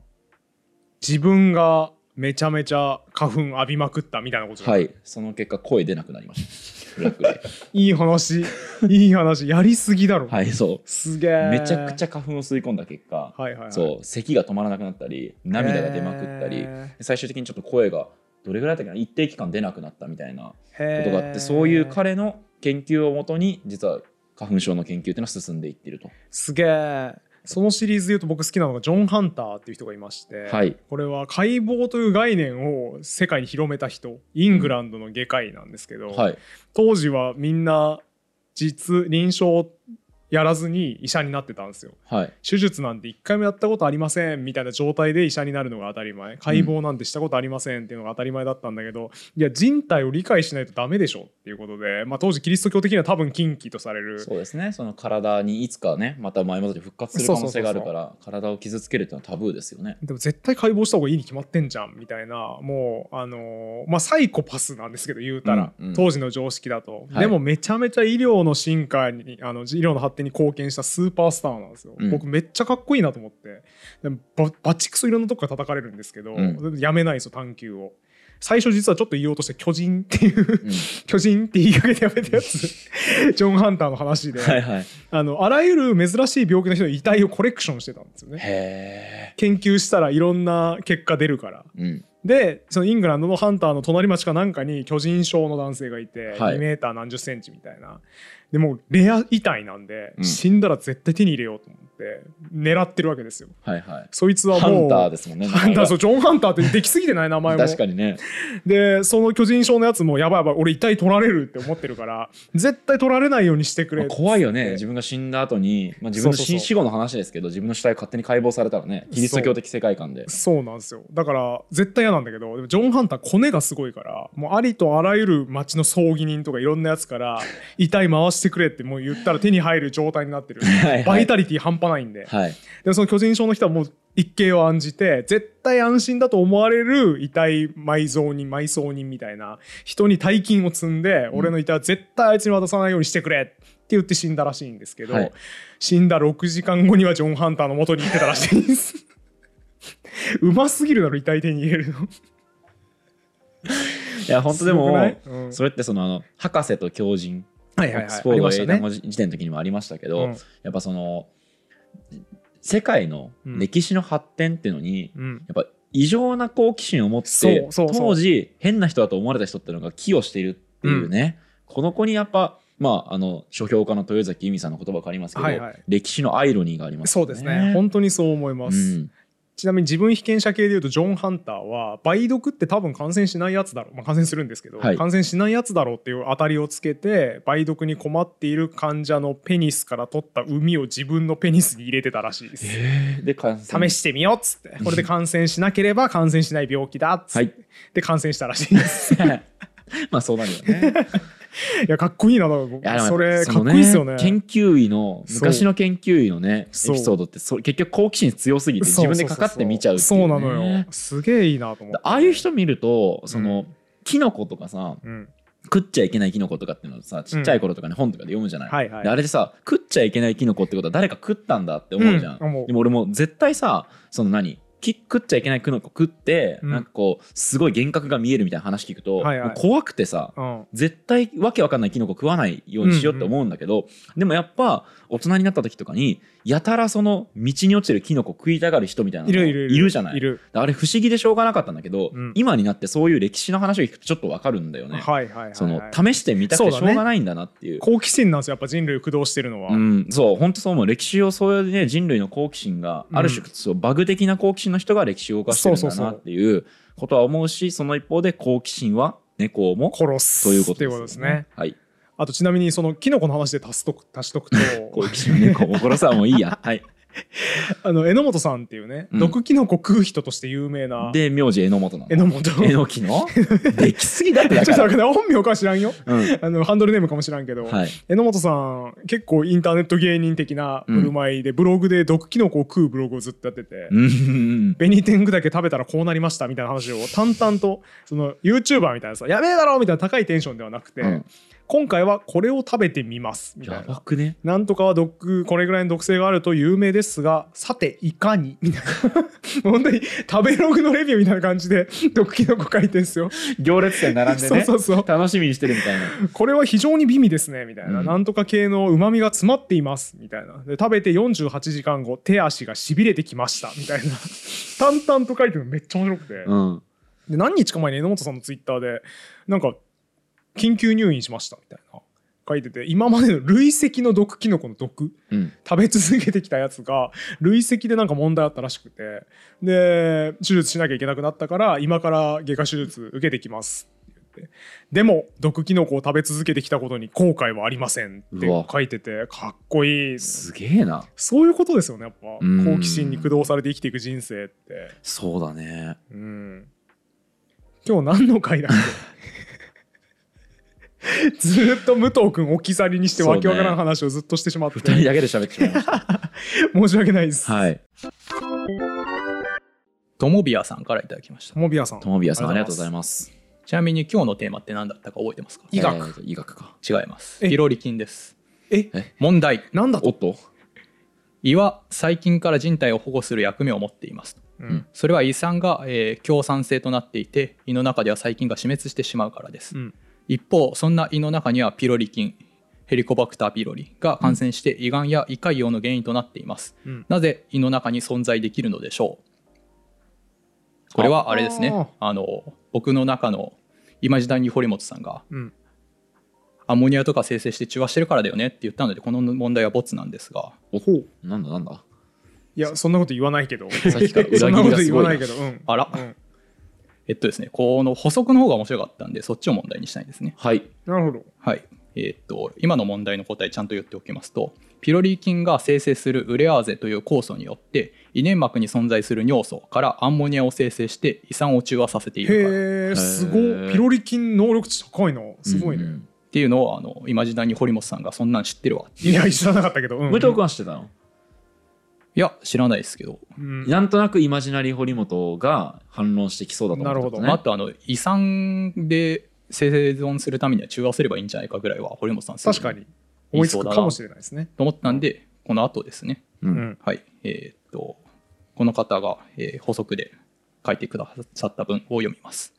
自分がめちゃめちゃ花粉浴びまくったみたいなことはいい。その結果声出なくなりましたフラッグで。<laughs> いい話。いい話。やりすぎだろ、はいそすげうえ。めちゃくちゃ花粉を吸い込んだ結果はいはい、はい、そう咳が止まらなくなったり涙が出まくったり、へ最終的にちょっと声がどれぐらいだったっけな一定期間出なくなったみたいなー。ことがあってそういう彼の研究をもとに実は花粉症の研究っていうのは進んでいっていると。すげえそのシリーズで言うと僕好きなのがジョン・ハンターっていう人がいまして、はい。これは解剖という概念を世界に広めた人イングランドの外科医なんですけど、はい。当時はみんな実臨床やらずに医者になってたんですよ。はい。手術なんて一回もやったことありませんみたいな状態で医者になるのが当たり前。解剖なんてしたことありませんっていうのが当たり前だったんだけど、いや人体を理解しないとダメでしょっていうことで、まあ、当時キリスト教的には多分禁忌とされる。そうですね。その体にいつかねまた前戻り復活する可能性があるから体を傷つけるっていうのはタブーですよね。でも絶対解剖した方がいいに決まってんじゃんみたいなもうあのーまあサイコパスなんですけど言うたら、うんうん。当時の常識だと、はい。でもめちゃめちゃ医療の進化にあの医療の発展に貢献したスーパースターなんですよ、うん。僕めっちゃかっこいいなと思って。でもババチクソいろんなとこから叩かれるんですけど、うん。やめないんですよ探求を。最初実はちょっと言おうとして巨人っていううん。<laughs> 巨人って言いかけてやめたやつ。<laughs> ジョン・ハンターの話で、はいはい。あのあらゆる珍しい病気の人の遺体をコレクションしてたんですよね。研究したらいろんな結果出るから。うん。でそのイングランドのハンターの隣町かなんかに巨人症の男性がいて、はい。2メーター何十センチみたいなでもうレア遺体なんで、うん。死んだら絶対手に入れようと思って狙ってるわけですよ。はいはい。そいつはハもうンターですもんね。ハンターそうジョン・ハンターってできすぎてない名前も。確かにね。でその巨人症のやつもやばいやばい俺遺体取られるって思ってるから絶対取られないようにしてくれまあって怖いよね。自分が死んだ後に、まあ、自分の死死後の話ですけど自分の死体勝手に解剖されたらねキリスト教的世界観で。そうなんですよ。だから絶対嫌なんだけどでもジョン・ハンターコネがすごいからもうありとあらゆる町の葬儀人とかいろんなやつから <laughs> 遺体回してくれってもう言ったら手に入る状態になってる。はいはい。バイタリティ半端ないんで。はい。でもその巨人症の人はもう一計を案じて絶対安心だと思われる遺体埋蔵人埋葬人みたいな人に大金を積んで、俺の遺体は絶対あいつに渡さないようにしてくれって言って死んだらしいんですけど、はい。死んだ6時間後にはジョン・ハンターの元に行ってたらしいんです。うますぎるだろ遺体手に入れるの。いや本当でもい？うん。それってそのあの博士と狂人はいはいはい。スフォードありましたね。英単語辞典の時にもありましたけど、うん。やっぱその世界の歴史の発展っていうのに、うん。やっぱ異常な好奇心を持って当時変な人だと思われた人っていうのが寄与しているっていうね、この子にやっぱまああの書評家の豊崎由美さんの言葉がありますけど、はいはい。歴史のアイロニーがありますよそうですね。本当にそう思います、うんちなみに自分被験者系でいうとジョン・ハンターは梅毒って多分感染しないやつだろう、まあ、感染するんですけど、はい。感染しないやつだろうっていう当たりをつけて梅毒に困っている患者のペニスから取った膿を自分のペニスに入れてたらしいです。で感染。試してみようっつって。これで感染しなければ感染しない病気だっつって、はい。で感染したらしいです。い <laughs> まあそうなるよね。やかっこいいなそれかっのこいいですよね。研究医の昔の研究医のねエピソードってそ結局好奇心強すぎて自分でかかって見ちゃうね、そうなのよ。すげえいいなと思って。ああいう人見るとその、うキノコとかさうん。食っちゃいけないキノコとかっていうのをさちっちゃい頃とかに本とかで読むじゃない、はいはい。であれでさ食っちゃいけないキノコってことは誰か食ったんだって思うじゃん、うんでも俺も絶対さその何？き食っちゃいけないキノコ食って、うん。なんかこうすごい幻覚が見えるみたいな話聞くと、はいはい。怖くてさうん。絶対わけわかんないキノコ食わないようにしようって思うんだけど、でもやっぱ大人になった時とかにやたらその道に落ちてるキノコ食いたがる人みたいなのいるいるいる。じゃない。いる。あれ不思議でしょうがなかったんだけど、うん。今になってそういう歴史の話を聞くとちょっとわかるんだよね。はいはいはいはい。その試してみたくてしょうがないんだなっていう。好奇心なんですよやっぱ人類を駆動してるのは、うん、そう本当そう思う。歴史をそういうね人類の好奇心が、うんある種そうバグ的な好奇心の人が歴史を動かしてるんだなっていうことは思うしその一方で好奇心は猫をも殺すということですよことですね。はいあとちなみにそのキノコの話で足すと足しとくと <laughs> 好奇心は猫を殺すはもういいや。<laughs> はい、あの榎本さんっていうね、うん毒キノコ食う人として有名なで名字榎本なの。榎本。えのきの？<laughs> できすぎだってだちょ。っと待って本名かは知らんよ。うん。あのハンドルネームかもしらんけど、はい。榎本さん結構インターネット芸人的な振る舞いで、ブログで毒キノコを食うブログをずっとやってて、うん。うん紅天狗だけ食べたらこうなりましたみたいな話を淡々とその YouTuber みたいなさやべえだろみたいな高いテンションではなくて、うん今回はこれを食べてみます。みたやいな。ね。なんとかは毒これぐらいの毒性があると有名ですがさていかに？みたいな。<laughs> 本当に食べログのレビューみたいな感じで毒キノコ書いてんすよ、行列店並んでね。そうそうそう。<laughs> 楽しみにしてるみたいな。これは非常に美味ですね。みたいな、うん。なんとか系のうまみが詰まっています。みたいな。で食べて48時間後手足がしびれてきました。みたいな。淡々と書いてるのめっちゃ面白くて、うん。で何日か前に榎本さんのツイッターでなんか緊急入院しましたみたいな書いてて今までの累積の毒キノコの毒うん。食べ続けてきたやつが累積でなんか問題あったらしくて。で手術しなきゃいけなくなったから今から外科手術受けてきますって言って。でも毒キノコを食べ続けてきたことに後悔はありませんって書いててかっこいい。すげえな。そういうことですよねやっぱ。うん。好奇心に駆動されて生きていく人生って。そうだね。うん。今日何の回だっけ？<laughs> <laughs> ずーっと武藤君置き去りにしてわけわからん話をずっとしてしまって、二人だけで喋ってしまいました。<laughs> 申し訳ないです。はい。ともびやさんからいただきました。ともびやさん。ともびやさんありがとうございまます。ちなみに今日のテーマって何だったか覚えてますか？医学えー医学か。違います。え。ピロリ菌です。す。え、問題。なんだと？おっと？胃は細菌から人体を保護する役目を持っていますうん。それは胃酸が、えー強酸性となっていて胃の中では細菌が死滅してしまうからです、うん一方そんな胃の中にはピロリ菌ヘリコバクターピロリが感染して胃がんや胃潰瘍の原因となっています、うん。なぜ胃の中に存在できるのでしょう？これはあれですね。あの僕の中のイマジナリー堀本さんがうん。アンモニアとか生成して中和してるからだよねって言ったのでこの問題はボツなんですが。おほう。なんだなんだ。いや、そんなこと言わないけど。さっきから裏切りそんなこと言がすごいなわないけど。うん。あら。うんえっとですねこの補足の方が面白かったんでそっちを問題にしたいんですねはいなるほど。はい、えーっと今の問題の答えちゃんと言っておきますとピロリ菌が生成するウレアーゼという酵素によって胃粘膜に存在する尿素からアンモニアを生成して胃酸を中和させているからっへえ、すご。ピロリ菌能力値高いな。すごいね。うんていうのをあのイマジナーに堀本さんがそんなん知ってるわいや、知らなかったけど。うん武藤君は知ってたの？いや知らないですけど、うんなんとなくイマジナリー堀本が反論してきそうだと思ったなるほどねまあ、あとあの胃酸で生存するためには中和すればいいんじゃないかぐらいは堀本さん確かに。思いつくかもしれないですね。と思ったんでこの後ですねううんん。はい、えーっと、この方が、えー補足で書いてくださった文を読みます。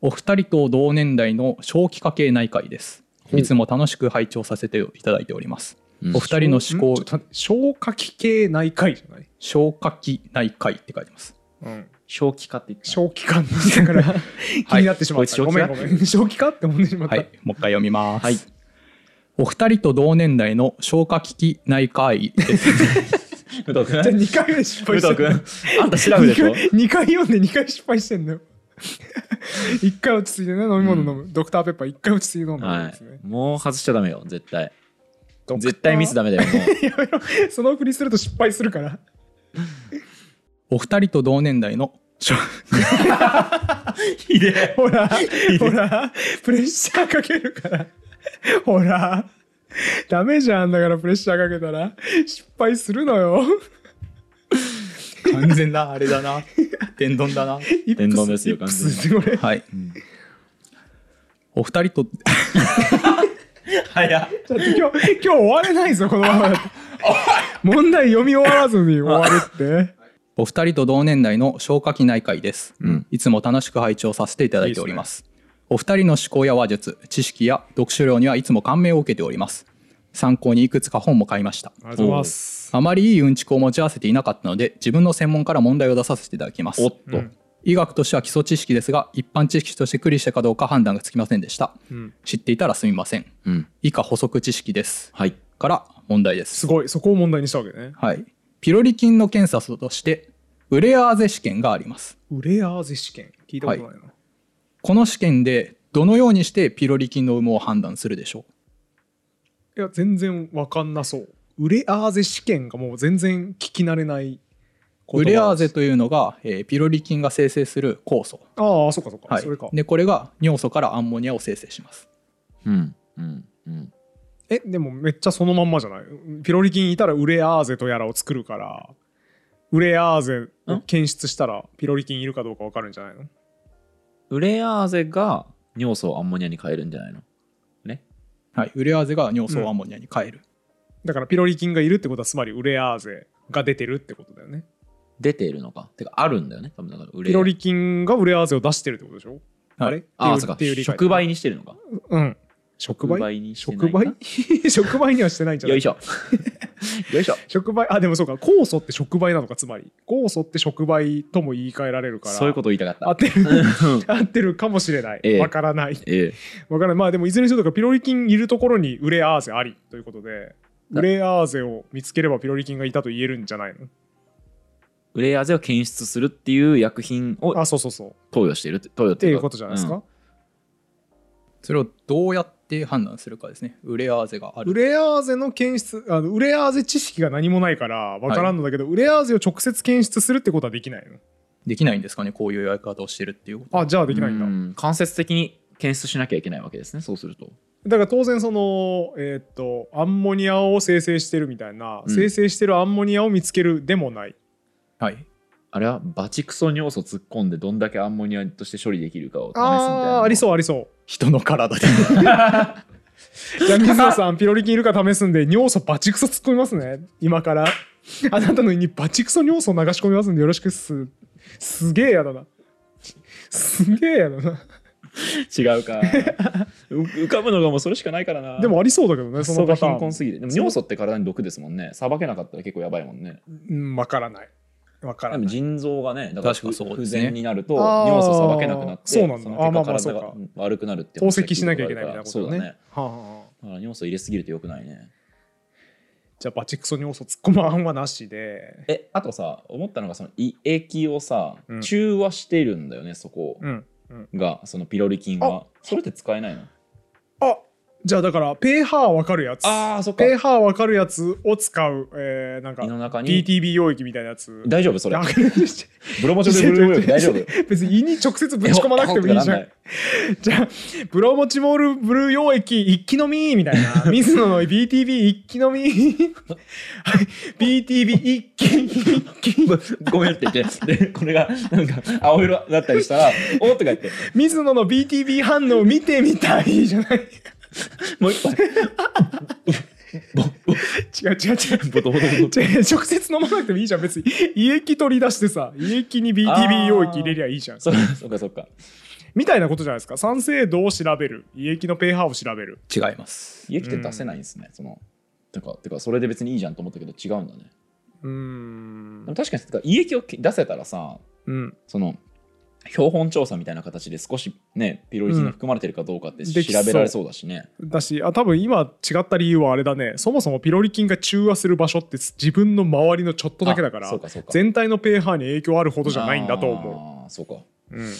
お二人と同年代の小規家系内科医です。いつも楽しく拝聴させていただいております。うんお二人の思考っ、と待って消化器系内科医じゃない？消化器内科医って書いてます。うん。正気かって言ってた正気かだから <laughs> 気になってしまった。ごめんごめん。正気かって思ってしまった。はい、もう一回読みます。はいお二人と同年代の消化器器内科医です。武 <laughs> 藤じゃあ君2回目失敗してる。君あんた調べでしょ？<laughs> 2回読んで2回失敗してんのよ。1回落ち着いてね、飲み物飲む。ドクターペッパー1回落ち着いて飲んだんはですね。いもう外しちゃダメよ絶対絶対ミスダメだよもう <laughs> やめろ。そのふりすると失敗するから。お二人と同年代の消 <laughs> ひでほら、ほら、プレッシャーかけるから。ほら、ダメじゃんだからプレッシャーかけたら失敗するのよ。完全なあれだな。天丼だな。天丼ですよイップスこれ。はい。お二人と、早っちょっと今日、今日終われないぞ、このままだと。問題読み終わらずに終わるって。お二人と同年代の消化器内科医です。うんいつも楽しく拝聴させていただいております。お二人の思考や話術、知識や読書量にはいつも感銘を受けております。参考にいくつか本も買いました。ありがとうございます。あまりいいうんちくを持ち合わせていなかったので、自分の専門から問題を出させていただきますお。っと、うん医学としては基礎知識ですが、一般知識としてクリしたかどうか判断がつきませんでした。うん知っていたらすみません。うん以下補足知識です。はいから問題です。すごい、そこを問題にしたわけね。はい。ピロリ菌の検査として、ウレアーゼ試験があります。ウレアーゼ試験。聞いたことないな。この試験で、どのようにしてピロリ菌の有無を判断するでしょいや、全然わかんなそう。ウレアーゼ試験がもう全然聞き慣れないウレアーゼというのが、えーピロリ菌が生成する酵素。ああ、そうかそうか。はい。それか。で、これが尿素からアンモニアを生成します。うんうんうん。え、でもめっちゃそのまんまじゃない？ピロリ菌いたらウレアーゼとやらを作るから、ウレアーゼを検出したらピロリ菌いるかどうかわかるんじゃないの？ウレアーゼが尿素をアンモニアに変えるんじゃないの？ね？はい、ウレアーゼが尿素をアンモニアに変える、だからピロリ菌がいるってことはつまりウレアーゼが出てるってことだよね出ているのか？てかあるんだよね？多分だから売れピロリ菌がウレアーゼを出してるってことでしょ、あれ？あいう理解触媒にしてるのか？うん。触媒？にしてない？か触媒？<laughs> 触媒にはしてないんじゃない？よいしょ。<laughs> よいしょ。触媒？あでもそうか。酵素って触媒なのかつまり。酵素って触媒とも言い換えられるから。そういうことを言いたかった。合ってる。うん。合ってるかもしれない。ええ。わからない。ええ。わからない。まあでもいずれにしろピロリ菌いるところにウレアーゼありということでウレアーゼを見つければピロリ菌がいたと言えるんじゃないの？ウレアーゼを検出するっていう薬品をあそうそうそう。っ投与しているって投与ってていうことじゃないですか、うん。それをどうやって判断するかですね。ウレアーゼがある。ウレアーゼの検出あのウレアーゼ知識が何もないからわからんのだけど、ウレアーゼを直接検出するってことはできないの？できないんですかね？こういうやり方をしてるっていうこと。あじゃあできないんだ、うん。間接的に検出しなきゃいけないわけですね。そうすると。だから当然そのえーっとアンモニアを生成してるみたいな、うん。生成してるアンモニアを見つけるでもないはい。あれはバチクソ尿素突っ込んでどんだけアンモニアとして処理できるかを試すみたいなあーありそううありそう。人の体で。<laughs> じゃあ水野さん <laughs> ピロリ菌いるか試すんで尿素バチクソ突っ込みますね。今から。あなたの胃にバチクソ尿素流し込みますんでよろしくっす。すげえやだな。すげえやだな。違うか。う浮かぶのがもうそれしかないからな。でもありそうだけどねそのパターン。貧困すぎて。でも尿素って体に毒ですもんね。さばけなかったら結構やばいもんね。うんわからないわからない。でも腎臓がねだから確かそう不ですね。全になるとあー。尿素さばけなくなってそうなんだ。のあーまあまあ結果そうか。体が悪くなるって透析しなきゃいけないみたいなことだね。そうだね。はあはあ。はあだから尿素入れすぎるとよくないね。じゃあバチクソ尿素突っ込まんはなしで。えあとさ思ったのがその胃液をさうん。中和しているんだよねそこうん。うん。がそのピロリ菌は。それって使えないの？あじゃあだから pH わかるやつ。あーそっか。pH わかるやつを使う、えー、なんか胃の中に？PTB 溶液みたいなやつ。大丈夫それ。あブロモチョでブルー <laughs> 大丈夫。別に胃に直接ぶち込まなくてもいいじゃん。じゃあプロモチモールブルー溶液一気飲みみたいな。<laughs> 水野の BTB 一気飲み。はい。BTB 一気一気。ごめんって言って。でこれがなんか青色だったりしたらおっとか言って。水野の BTB 反応見てみたいじゃないもう一杯。<laughs> 違う違う違う。ボトボトボト違う直接飲まなくてもいいじゃん別に。胃液取り出してさ胃液に BTB 溶液入れりゃいいじゃん。そっかそっかそっか。みたいなことじゃないですか。酸性度を調べる。胃液の pH を調べる。違います。家来て出せないんですね、そのてかてかそれで別にいいじゃんと思ったけど違うんだね。うーん。でも確かにてか胃液を出せたらさうん。その標本調査みたいな形で少しねピロリ菌が含まれてるかどうかって調べられそうだしね、だしあ多分今違った理由はあれだね。そもそもピロリ菌が中和する場所って自分の周りのちょっとだけだから全体の pH に影響あるほどじゃないんだと思あーそうか。う、うん、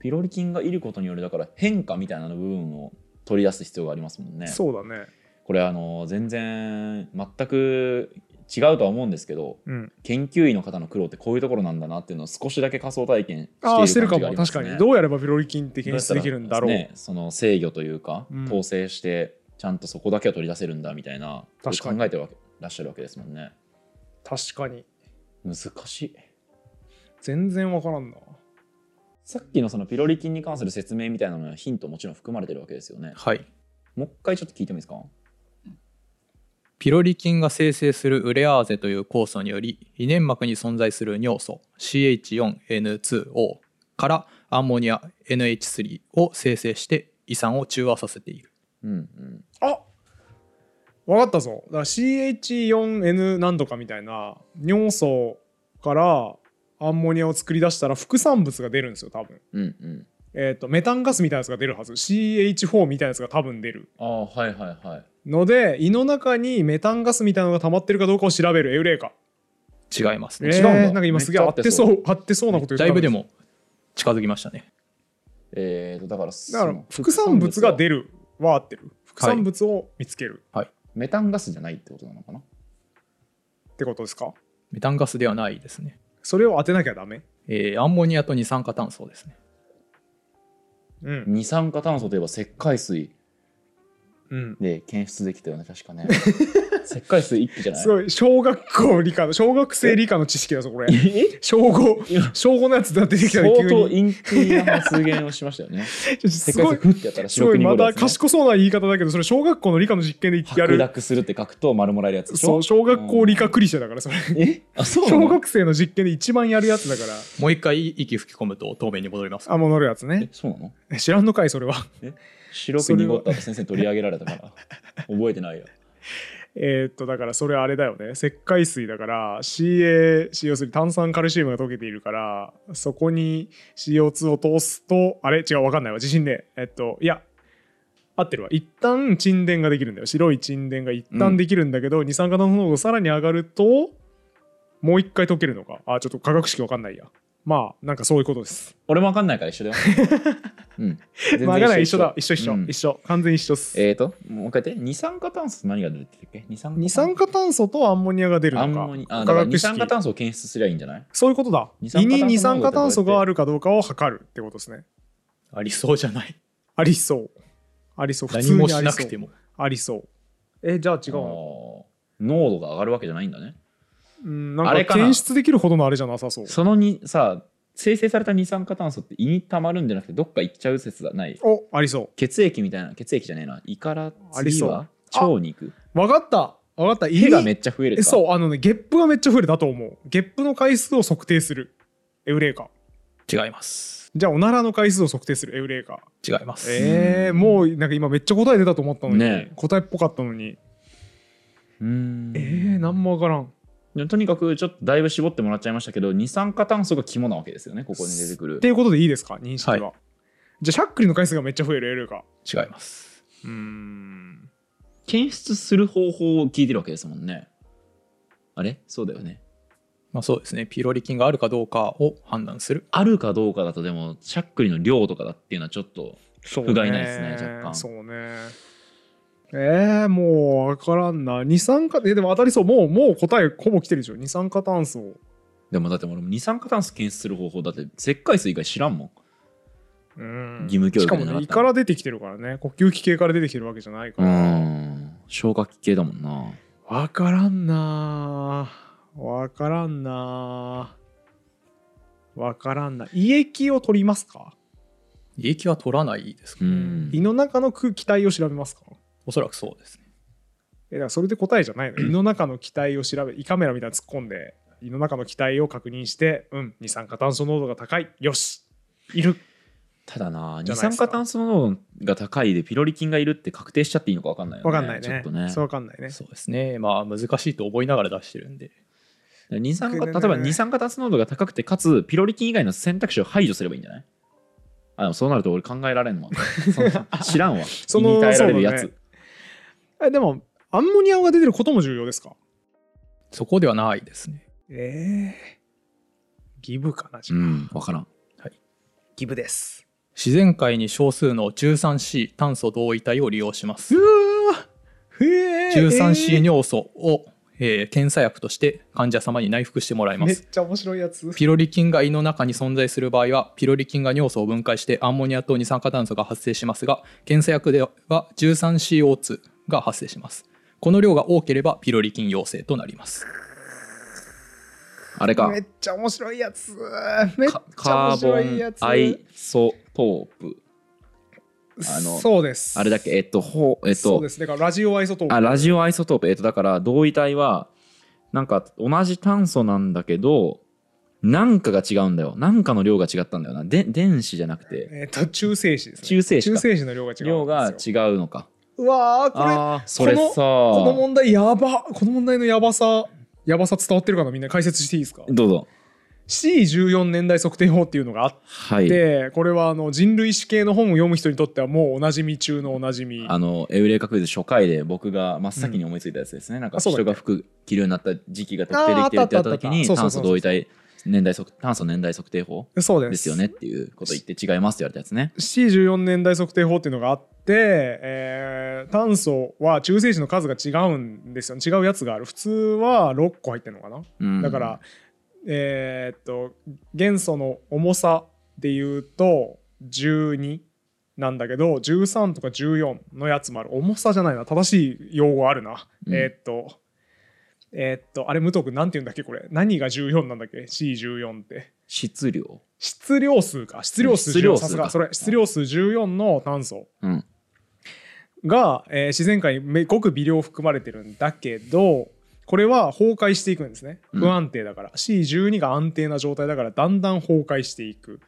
ピロリ菌がいることによるだから変化みたいな部分を取り出す必要がありますもんね。そうだね。これあの全然全く違うとは思うんですけどうん。研究員の方の苦労ってこういうところなんだなっていうのを少しだけ仮想体験してる感じがあるかも確りますねかに。どうやればピロリ菌って検出できるんだろう。ね、その制御というか、うん統制してちゃんとそこだけを取り出せるんだみたいな確かに。考えてらっしゃるわけですもんね。確かに。難しい。全然わからんな。さっきのそのピロリ菌に関する説明みたいなのはヒントもちろん含まれてるわけですよねはいもう一回ちょっと聞いてもいいですかピロリ菌が生成するウレアーゼという酵素により胃粘膜に存在する尿素 CH4N2O からアンモニア NH3 を生成して胃酸を中和させている。うんうん。あわかったぞ。だから CH4N 何度かみたいな尿素からアンモニアを作り出したら副産物が出るんですよ多分。うんうんえっ、とメタンガスみたいなやつが出るはず。CH4 みたいなやつが多分出る。ああはいはいはい。ので胃の中にメタンガスみたいなのが溜まってるかどうかを調べる。エウレカ違いますね、えー違うなんか今すげえ合っててそう。合ってそうなこと言っただいぶでも近づきましたね。えーとだからだから副産物が出る。るは合ってる。副産物を見つける。メタンガスじゃないってことなのかな？ってことですか？メタンガスではないですね、それを当てなきゃダメ？えーアンモニアと二酸化炭素ですね二酸化炭素といえば石灰水。で検出できたよね確かね。石灰水一気じゃない？すごい。小学校理科の小学生理科の知識だぞこれ。え？小5小5のやつが出てきたら急相当に。陰気な発言をしましたよね。<laughs> 石すごい灰水ふってやったら白すごいまだ賢そうな言い方だけどそれ小学校の理科の実験でや白る濁するって書くと丸もらえるやつそう小学校理科クリシェだからそれ。え？あそうなの？小学生の実験で一番やるやつだから。もう一回息吹き込むと透明に戻ります。あもう乗るやつえねそうなの？え知らんのかいそれは白く濁ったと先生に取り上げられたから覚えてないよ。えーっとだからそれあれだよね。石灰水だから CaCO3 炭酸カルシウムが溶けているからそこに CO2 を通すとあれ？違うわかんないわ。自信ねえ。っといや合ってるわ。一旦沈殿ができるんだよ。白い沈殿が一旦できるんだけど、二酸化炭素濃度がさらに上がるともう一回溶けるのか。あちょっと化学式わかんないやまあなんかそういうことです。俺もわかんないから一緒だよ。<laughs> うん。全然まあわかんない。一緒だ。一緒。一緒、うん。一緒。完全一緒っす、えーともう一回言って。二酸化炭素って何が出てるっけ？二酸化二酸化炭素とアンモニアが出るのアンかモニあだから化学式。二酸化炭素を検出すりゃいいんじゃない？そういうことだ。胃二酸化炭素に二酸化炭素があるかどうかを測るってことですね。ありそうじゃない？ありそう。ありそう。普通何もにありそうしなくても。ありそう。えじゃあ違うの？濃度が上がるわけじゃないんだねうんなんか検出できるほどのあれじゃなさそう。そのにさ生成された二酸化炭素って胃に溜まるんじゃなくてどっか行っちゃう説がない。おありそ血液みたいな。血液じゃねえな。胃から次は腸に行く。うわかった。わかった。胃がめっちゃ増えるそうあのねゲップがめっちゃ増えるだと思う。ゲップの回数を測定する。エウレーカ違います。じゃあおならの回数を測定する。エウレーカ違います、えー、もうなんか今めっちゃ答え出たと思ったのに、ね答えっぽかったのに。うーん。えー、なんもわからんとにかくちょっとだいぶ絞ってもらっちゃいましたけど二酸化炭素が肝なわけですよねここに出てくる。っていうことでいいですか？認識は、はじゃあしゃっくりの回数がめっちゃ増えるエウレーカ違います。うーん検出する方法を聞いてるわけですもんね。あれ？そうだよね。まあそうですね。ピロリ菌があるかどうかを判断する。あるかどうかだとでもしゃっくりの量とかだっていうのはちょっとそう不甲斐ないですね若干。そうねえー、もう分からんな。二酸化えでも当たりそう。もうもう答えほぼ来てるでしょ。二酸化炭素。でもだって俺も二酸化炭素検出する方法。だって石灰水以外知らんもん。うん。義務教育しかもね胃から出てきてるからね。呼吸器系から出てきてるわけじゃないかうらん。消化器系だもんな。分からんな。分からんな。分からんな。胃液を取りますか？胃液は取らないですかね、うん。胃の中の空気体を調べますか？おそらくそうですね。えだからそれで答えじゃないの？<clears throat> 胃の中の気体を調べ胃カメラみたいなの突っ込んで胃の中の気体を確認してうん二酸化炭素濃度が高い。よし。いる。ただな二酸化炭素濃度が高いでピロリ菌がいるって確定しちゃっていいのか分かんないよね。わかんないね。ちょっとね。そうわかんないね。そうですね。まあ難しいと思いながら出してるんで。二酸化例えば二酸化炭素濃度が高くてかつピロリ菌以外の選択肢を排除すればいいんじゃない？あでもそうなると俺考えられんわ知らんわ。<laughs> その耐えられるやつ、えでもアンモニアが出てることも重要ですか？そこではないですね。ええギブかなじゃあ、うん分からん。ギブです。自然界に少数の 13C 炭素同位体を利用します。うわ。へえ 13C 尿素を、えー検査薬として患者様に内服してもらいます。めっちゃ面白いやつ。ピロリ菌が胃の中に存在する場合はピロリ菌が尿素を分解してアンモニアと二酸化炭素が発生しますが検査薬では 13CO2 が発生します。この量が多ければピロリ菌陽性となります。あれか。めっちゃ面白いやつ。めっちカゃ面カーボ白いやつ。ンアイソトープ。あのそうです。あれだっけ？えっとほえっとそうです。だからラジオアイソトープ。あラジオアイソトープ。えっとだから同位体はなんか同じ炭素なんだけどなんかが違うんだよ。なんかの量が違ったんだよな。で電子じゃなくて。えっと中性子ですね。中性子か。中性子の量が違う量が違うのかうわーこれそれさ。この問題やば。この問題のやばさやばさ伝わってるかな？みんな解説していいですか？どうぞ。C14 年代測定法っていうのがあっはい。てこれはあの人類史系の本を読む人にとってはもうおなじみ中のおなじみ。あのエウレカクイズ初回で僕が真っ先に思いついたやつですね、なんかあそうだ。っけ人が服着るようになった時期が特定できてるってやった時に炭素同位体年代測炭素年代測定法そうです。ですよねっていうこと言って違いますって言われたやつね。C14 年代測定法っていうのがあって、えー炭素は中性子の数が違うんですよ。違うやつがある。普通は6個入ってるのかな、うん。だからえーっと元素の重さでいうと12なんだけど13とか14のやつもある。重さじゃないな。正しい用語あるな、うん。えーっとえーっとあれ武藤君なんて言うんだっけこれ。何が14なんだっけ？C14 って。質量。質量数か。質量数14質量数か。さすが。それ質量数14の炭素うん。が、えー自然界にめごく微量含まれてるんだけどこれは崩壊していくんですね。うん。不安定だから、C12 が安定な状態だからだんだん崩壊していく。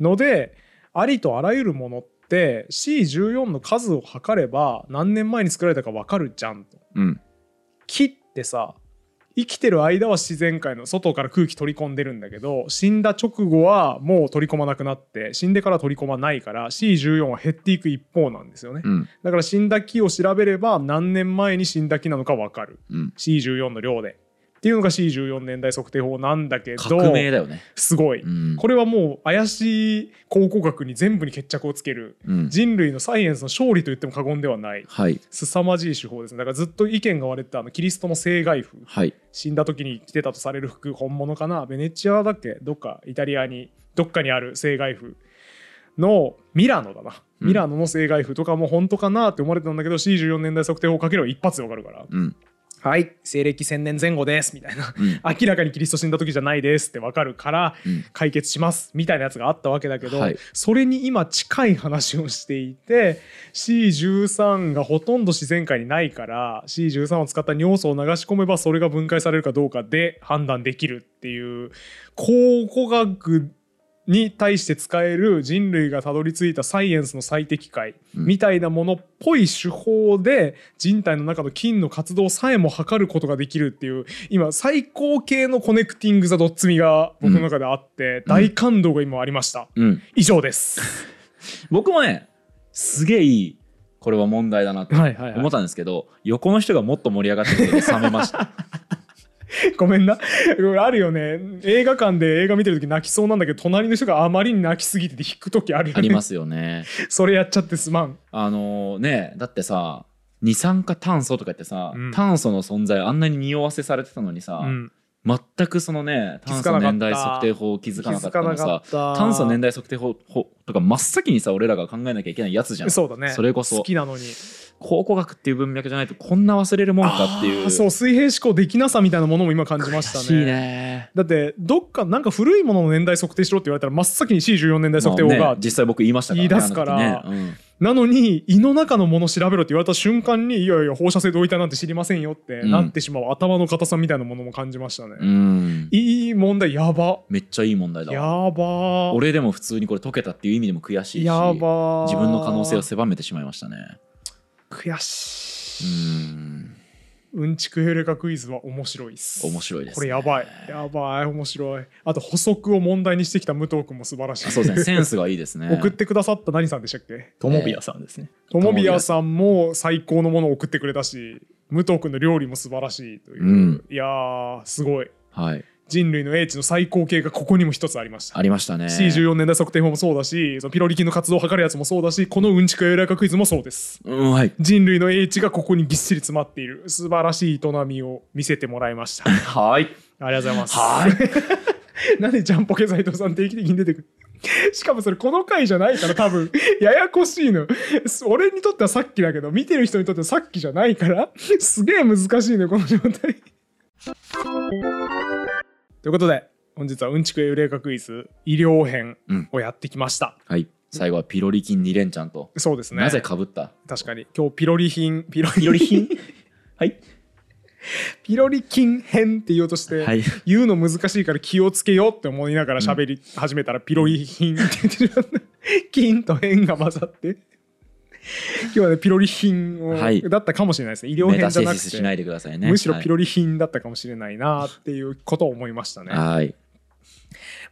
のでありとあらゆるものって C14 の数を測れば何年前に作られたか分かるじゃんと。うん。木ってさ生きてる間は自然界の外から空気取り込んでるんだけど死んだ直後はもう取り込まなくなって死んでから取り込まないから C14 は減っていく一方なんですよね、うん。だから死んだ木を調べれば何年前に死んだ木なのか分かる。うん。C14 の量でっていうのが C14 年代測定法なんだけど革命だよね。すごい、うん。これはもう怪しい考古学に全部に決着をつける。うん。人類のサイエンスの勝利と言っても過言ではない。はい。凄まじい手法ですね。だからずっと意見が割れてたあのキリストの聖外符はい。死んだ時に着てたとされる服本物かな？ベネチアだっけ？どっかイタリアにどっかにある聖外符のミラノだな、うん。ミラノの聖外符とかも本当かなって思われてたんだけど C14 年代測定法をかければ一発でわかるから。うんはい西暦1000年前後ですみたいなうん。明らかにキリスト死んだ時じゃないですってわかるからうん。解決しますみたいなやつがあったわけだけど、はい。それに今近い話をしていて C13 がほとんど自然界にないから C13 を使った尿素を流し込めばそれが分解されるかどうかで判断できるっていう考古学に対して使える人類がたどり着いたサイエンスの最適解うん。みたいなものっぽい手法で人体の中の菌の活動さえも測ることができるっていう今最高系のコネクティング・ザ・ドッツミが僕の中であって、大感動が今ありました、うん。以上です。<laughs> 僕もねすげえいいこれは問題だなと思ったんですけど横の人がもっと盛り上がって冷めました <laughs> ごめんな。あるよね。映画館で映画見てる時泣きそうなんだけど隣の人があまりに泣きすぎてて引く時あるよね。ありますよね。<laughs> それやっちゃってすまん。あのねだってさ二酸化炭素とか言ってさ、うん。炭素の存在あんなに匂わせされてたのにさ、うん。全くそのね炭素年代測定法を気づかなかったのさ炭素年代測定法法とか真っ先にさ俺らが考えなきゃいけないやつじゃん。そうだね。それこそ。好きなのに考古学っていう文脈じゃないとこんな忘れるもんかっていう。そう水平思考できなさみたいなものも今感じました悔しいね。ねだってどっかなんか古いものの年代測定しろって言われたら真っ先に C14 年代測定法が、まあね実際僕言いましたから、ね、言い出すから。あの時ね。なのに胃の中のもの調べろって言われた瞬間にいやいや放射性同位体なんて知りませんよってうん。なってしまう頭の硬さみたいなものも感じましたね、うん、うんいい問題やば。めっちゃいい問題だやわば。俺でも普通にこれ解けたっていう意味でも悔しいしやば自分の可能性を狭めてしまいましたね悔しういん。うん。ちくエレカクイズは面白いっす面白いです、これやばい。やばい。面白い。あと補足を問題にしてきた武藤君も素晴らしい。あそうですね。センスがいいですね。送ってくださった何さんでしたっけ？ともびやさんですね。ともびやさんも最高のものを送ってくれたし武藤君の料理も素晴らしいという、うん。いやーすごい。はい人類の英知の最高形がここにも一つありました。ありましたね。C14 年代測定法もそうだしそのピロリ菌の活動を測るやつもそうだしこのうんちくエレカクイズもそうです。うんはい。人類の英知がここにぎっしり詰まっている素晴らしい営みを見せてもらいました。<laughs> ありはいがとうございます。はい。<laughs> なんでジャンポケ斎藤さん定期的に出てくる？しかもそれこの回じゃないから多分。<laughs> ややこしいの。俺にとってはさっきだけど見てる人にとってはさっきじゃないから。すげえ難しいのよこの状態ということで本日はうんちくエウレカクイズ医療編をやってきました、はい。最後はピロリ菌2連チャンと、そうですね。なぜかぶった？確かに。今日ピロリ品 <laughs> ピロリ菌はい。ピロリ菌編って言おうとして、はい。言うの難しいから気をつけようって思いながら喋り始めたらピロリ品って言ってしまった菌と変が混ざって <laughs> 今日はねピロリ品を、はい。だったかもしれないですね。医療編じゃなくセシスしないてでくださいね。むしろピロリ品だったかもしれないなっていうことを思いましたね、まはい。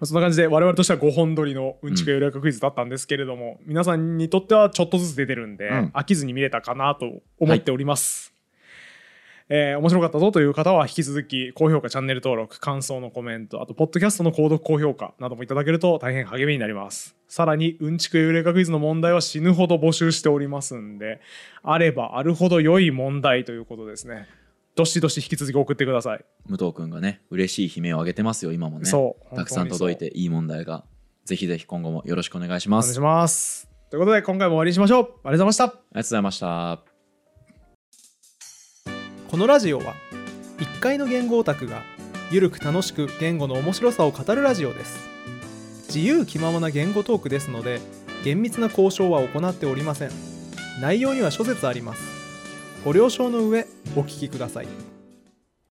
あそんな感じで我々としては5本撮りのうんちく予約クイズだったんですけれども、皆さんにとってはちょっとずつ出てるんで、うん。飽きずに見れたかなと思っております、えー面白かったぞという方は引き続き高評価チャンネル登録感想のコメントあとポッドキャストの購読高評価などもいただけると大変励みになりますさらにうんちくエウレカクイズの問題は死ぬほど募集しておりますんであればあるほど良い問題ということですね。どしどし引き続き送ってください、武藤君がね嬉しい悲鳴を上げてますよ今もね。そうたくさん届いていい問題が。ぜひぜひ今後もよろしくお願いします。お願いしますということで今回も終わりにしましょう。ありがとうございました。ありがとうございました。このラジオは1階の言語オタクがゆるく楽しく言語の面白さを語るラジオです自由気ままな言語トークですので厳密な交渉は行っておりません。内容には諸説あります。ご了承の上お聞きください。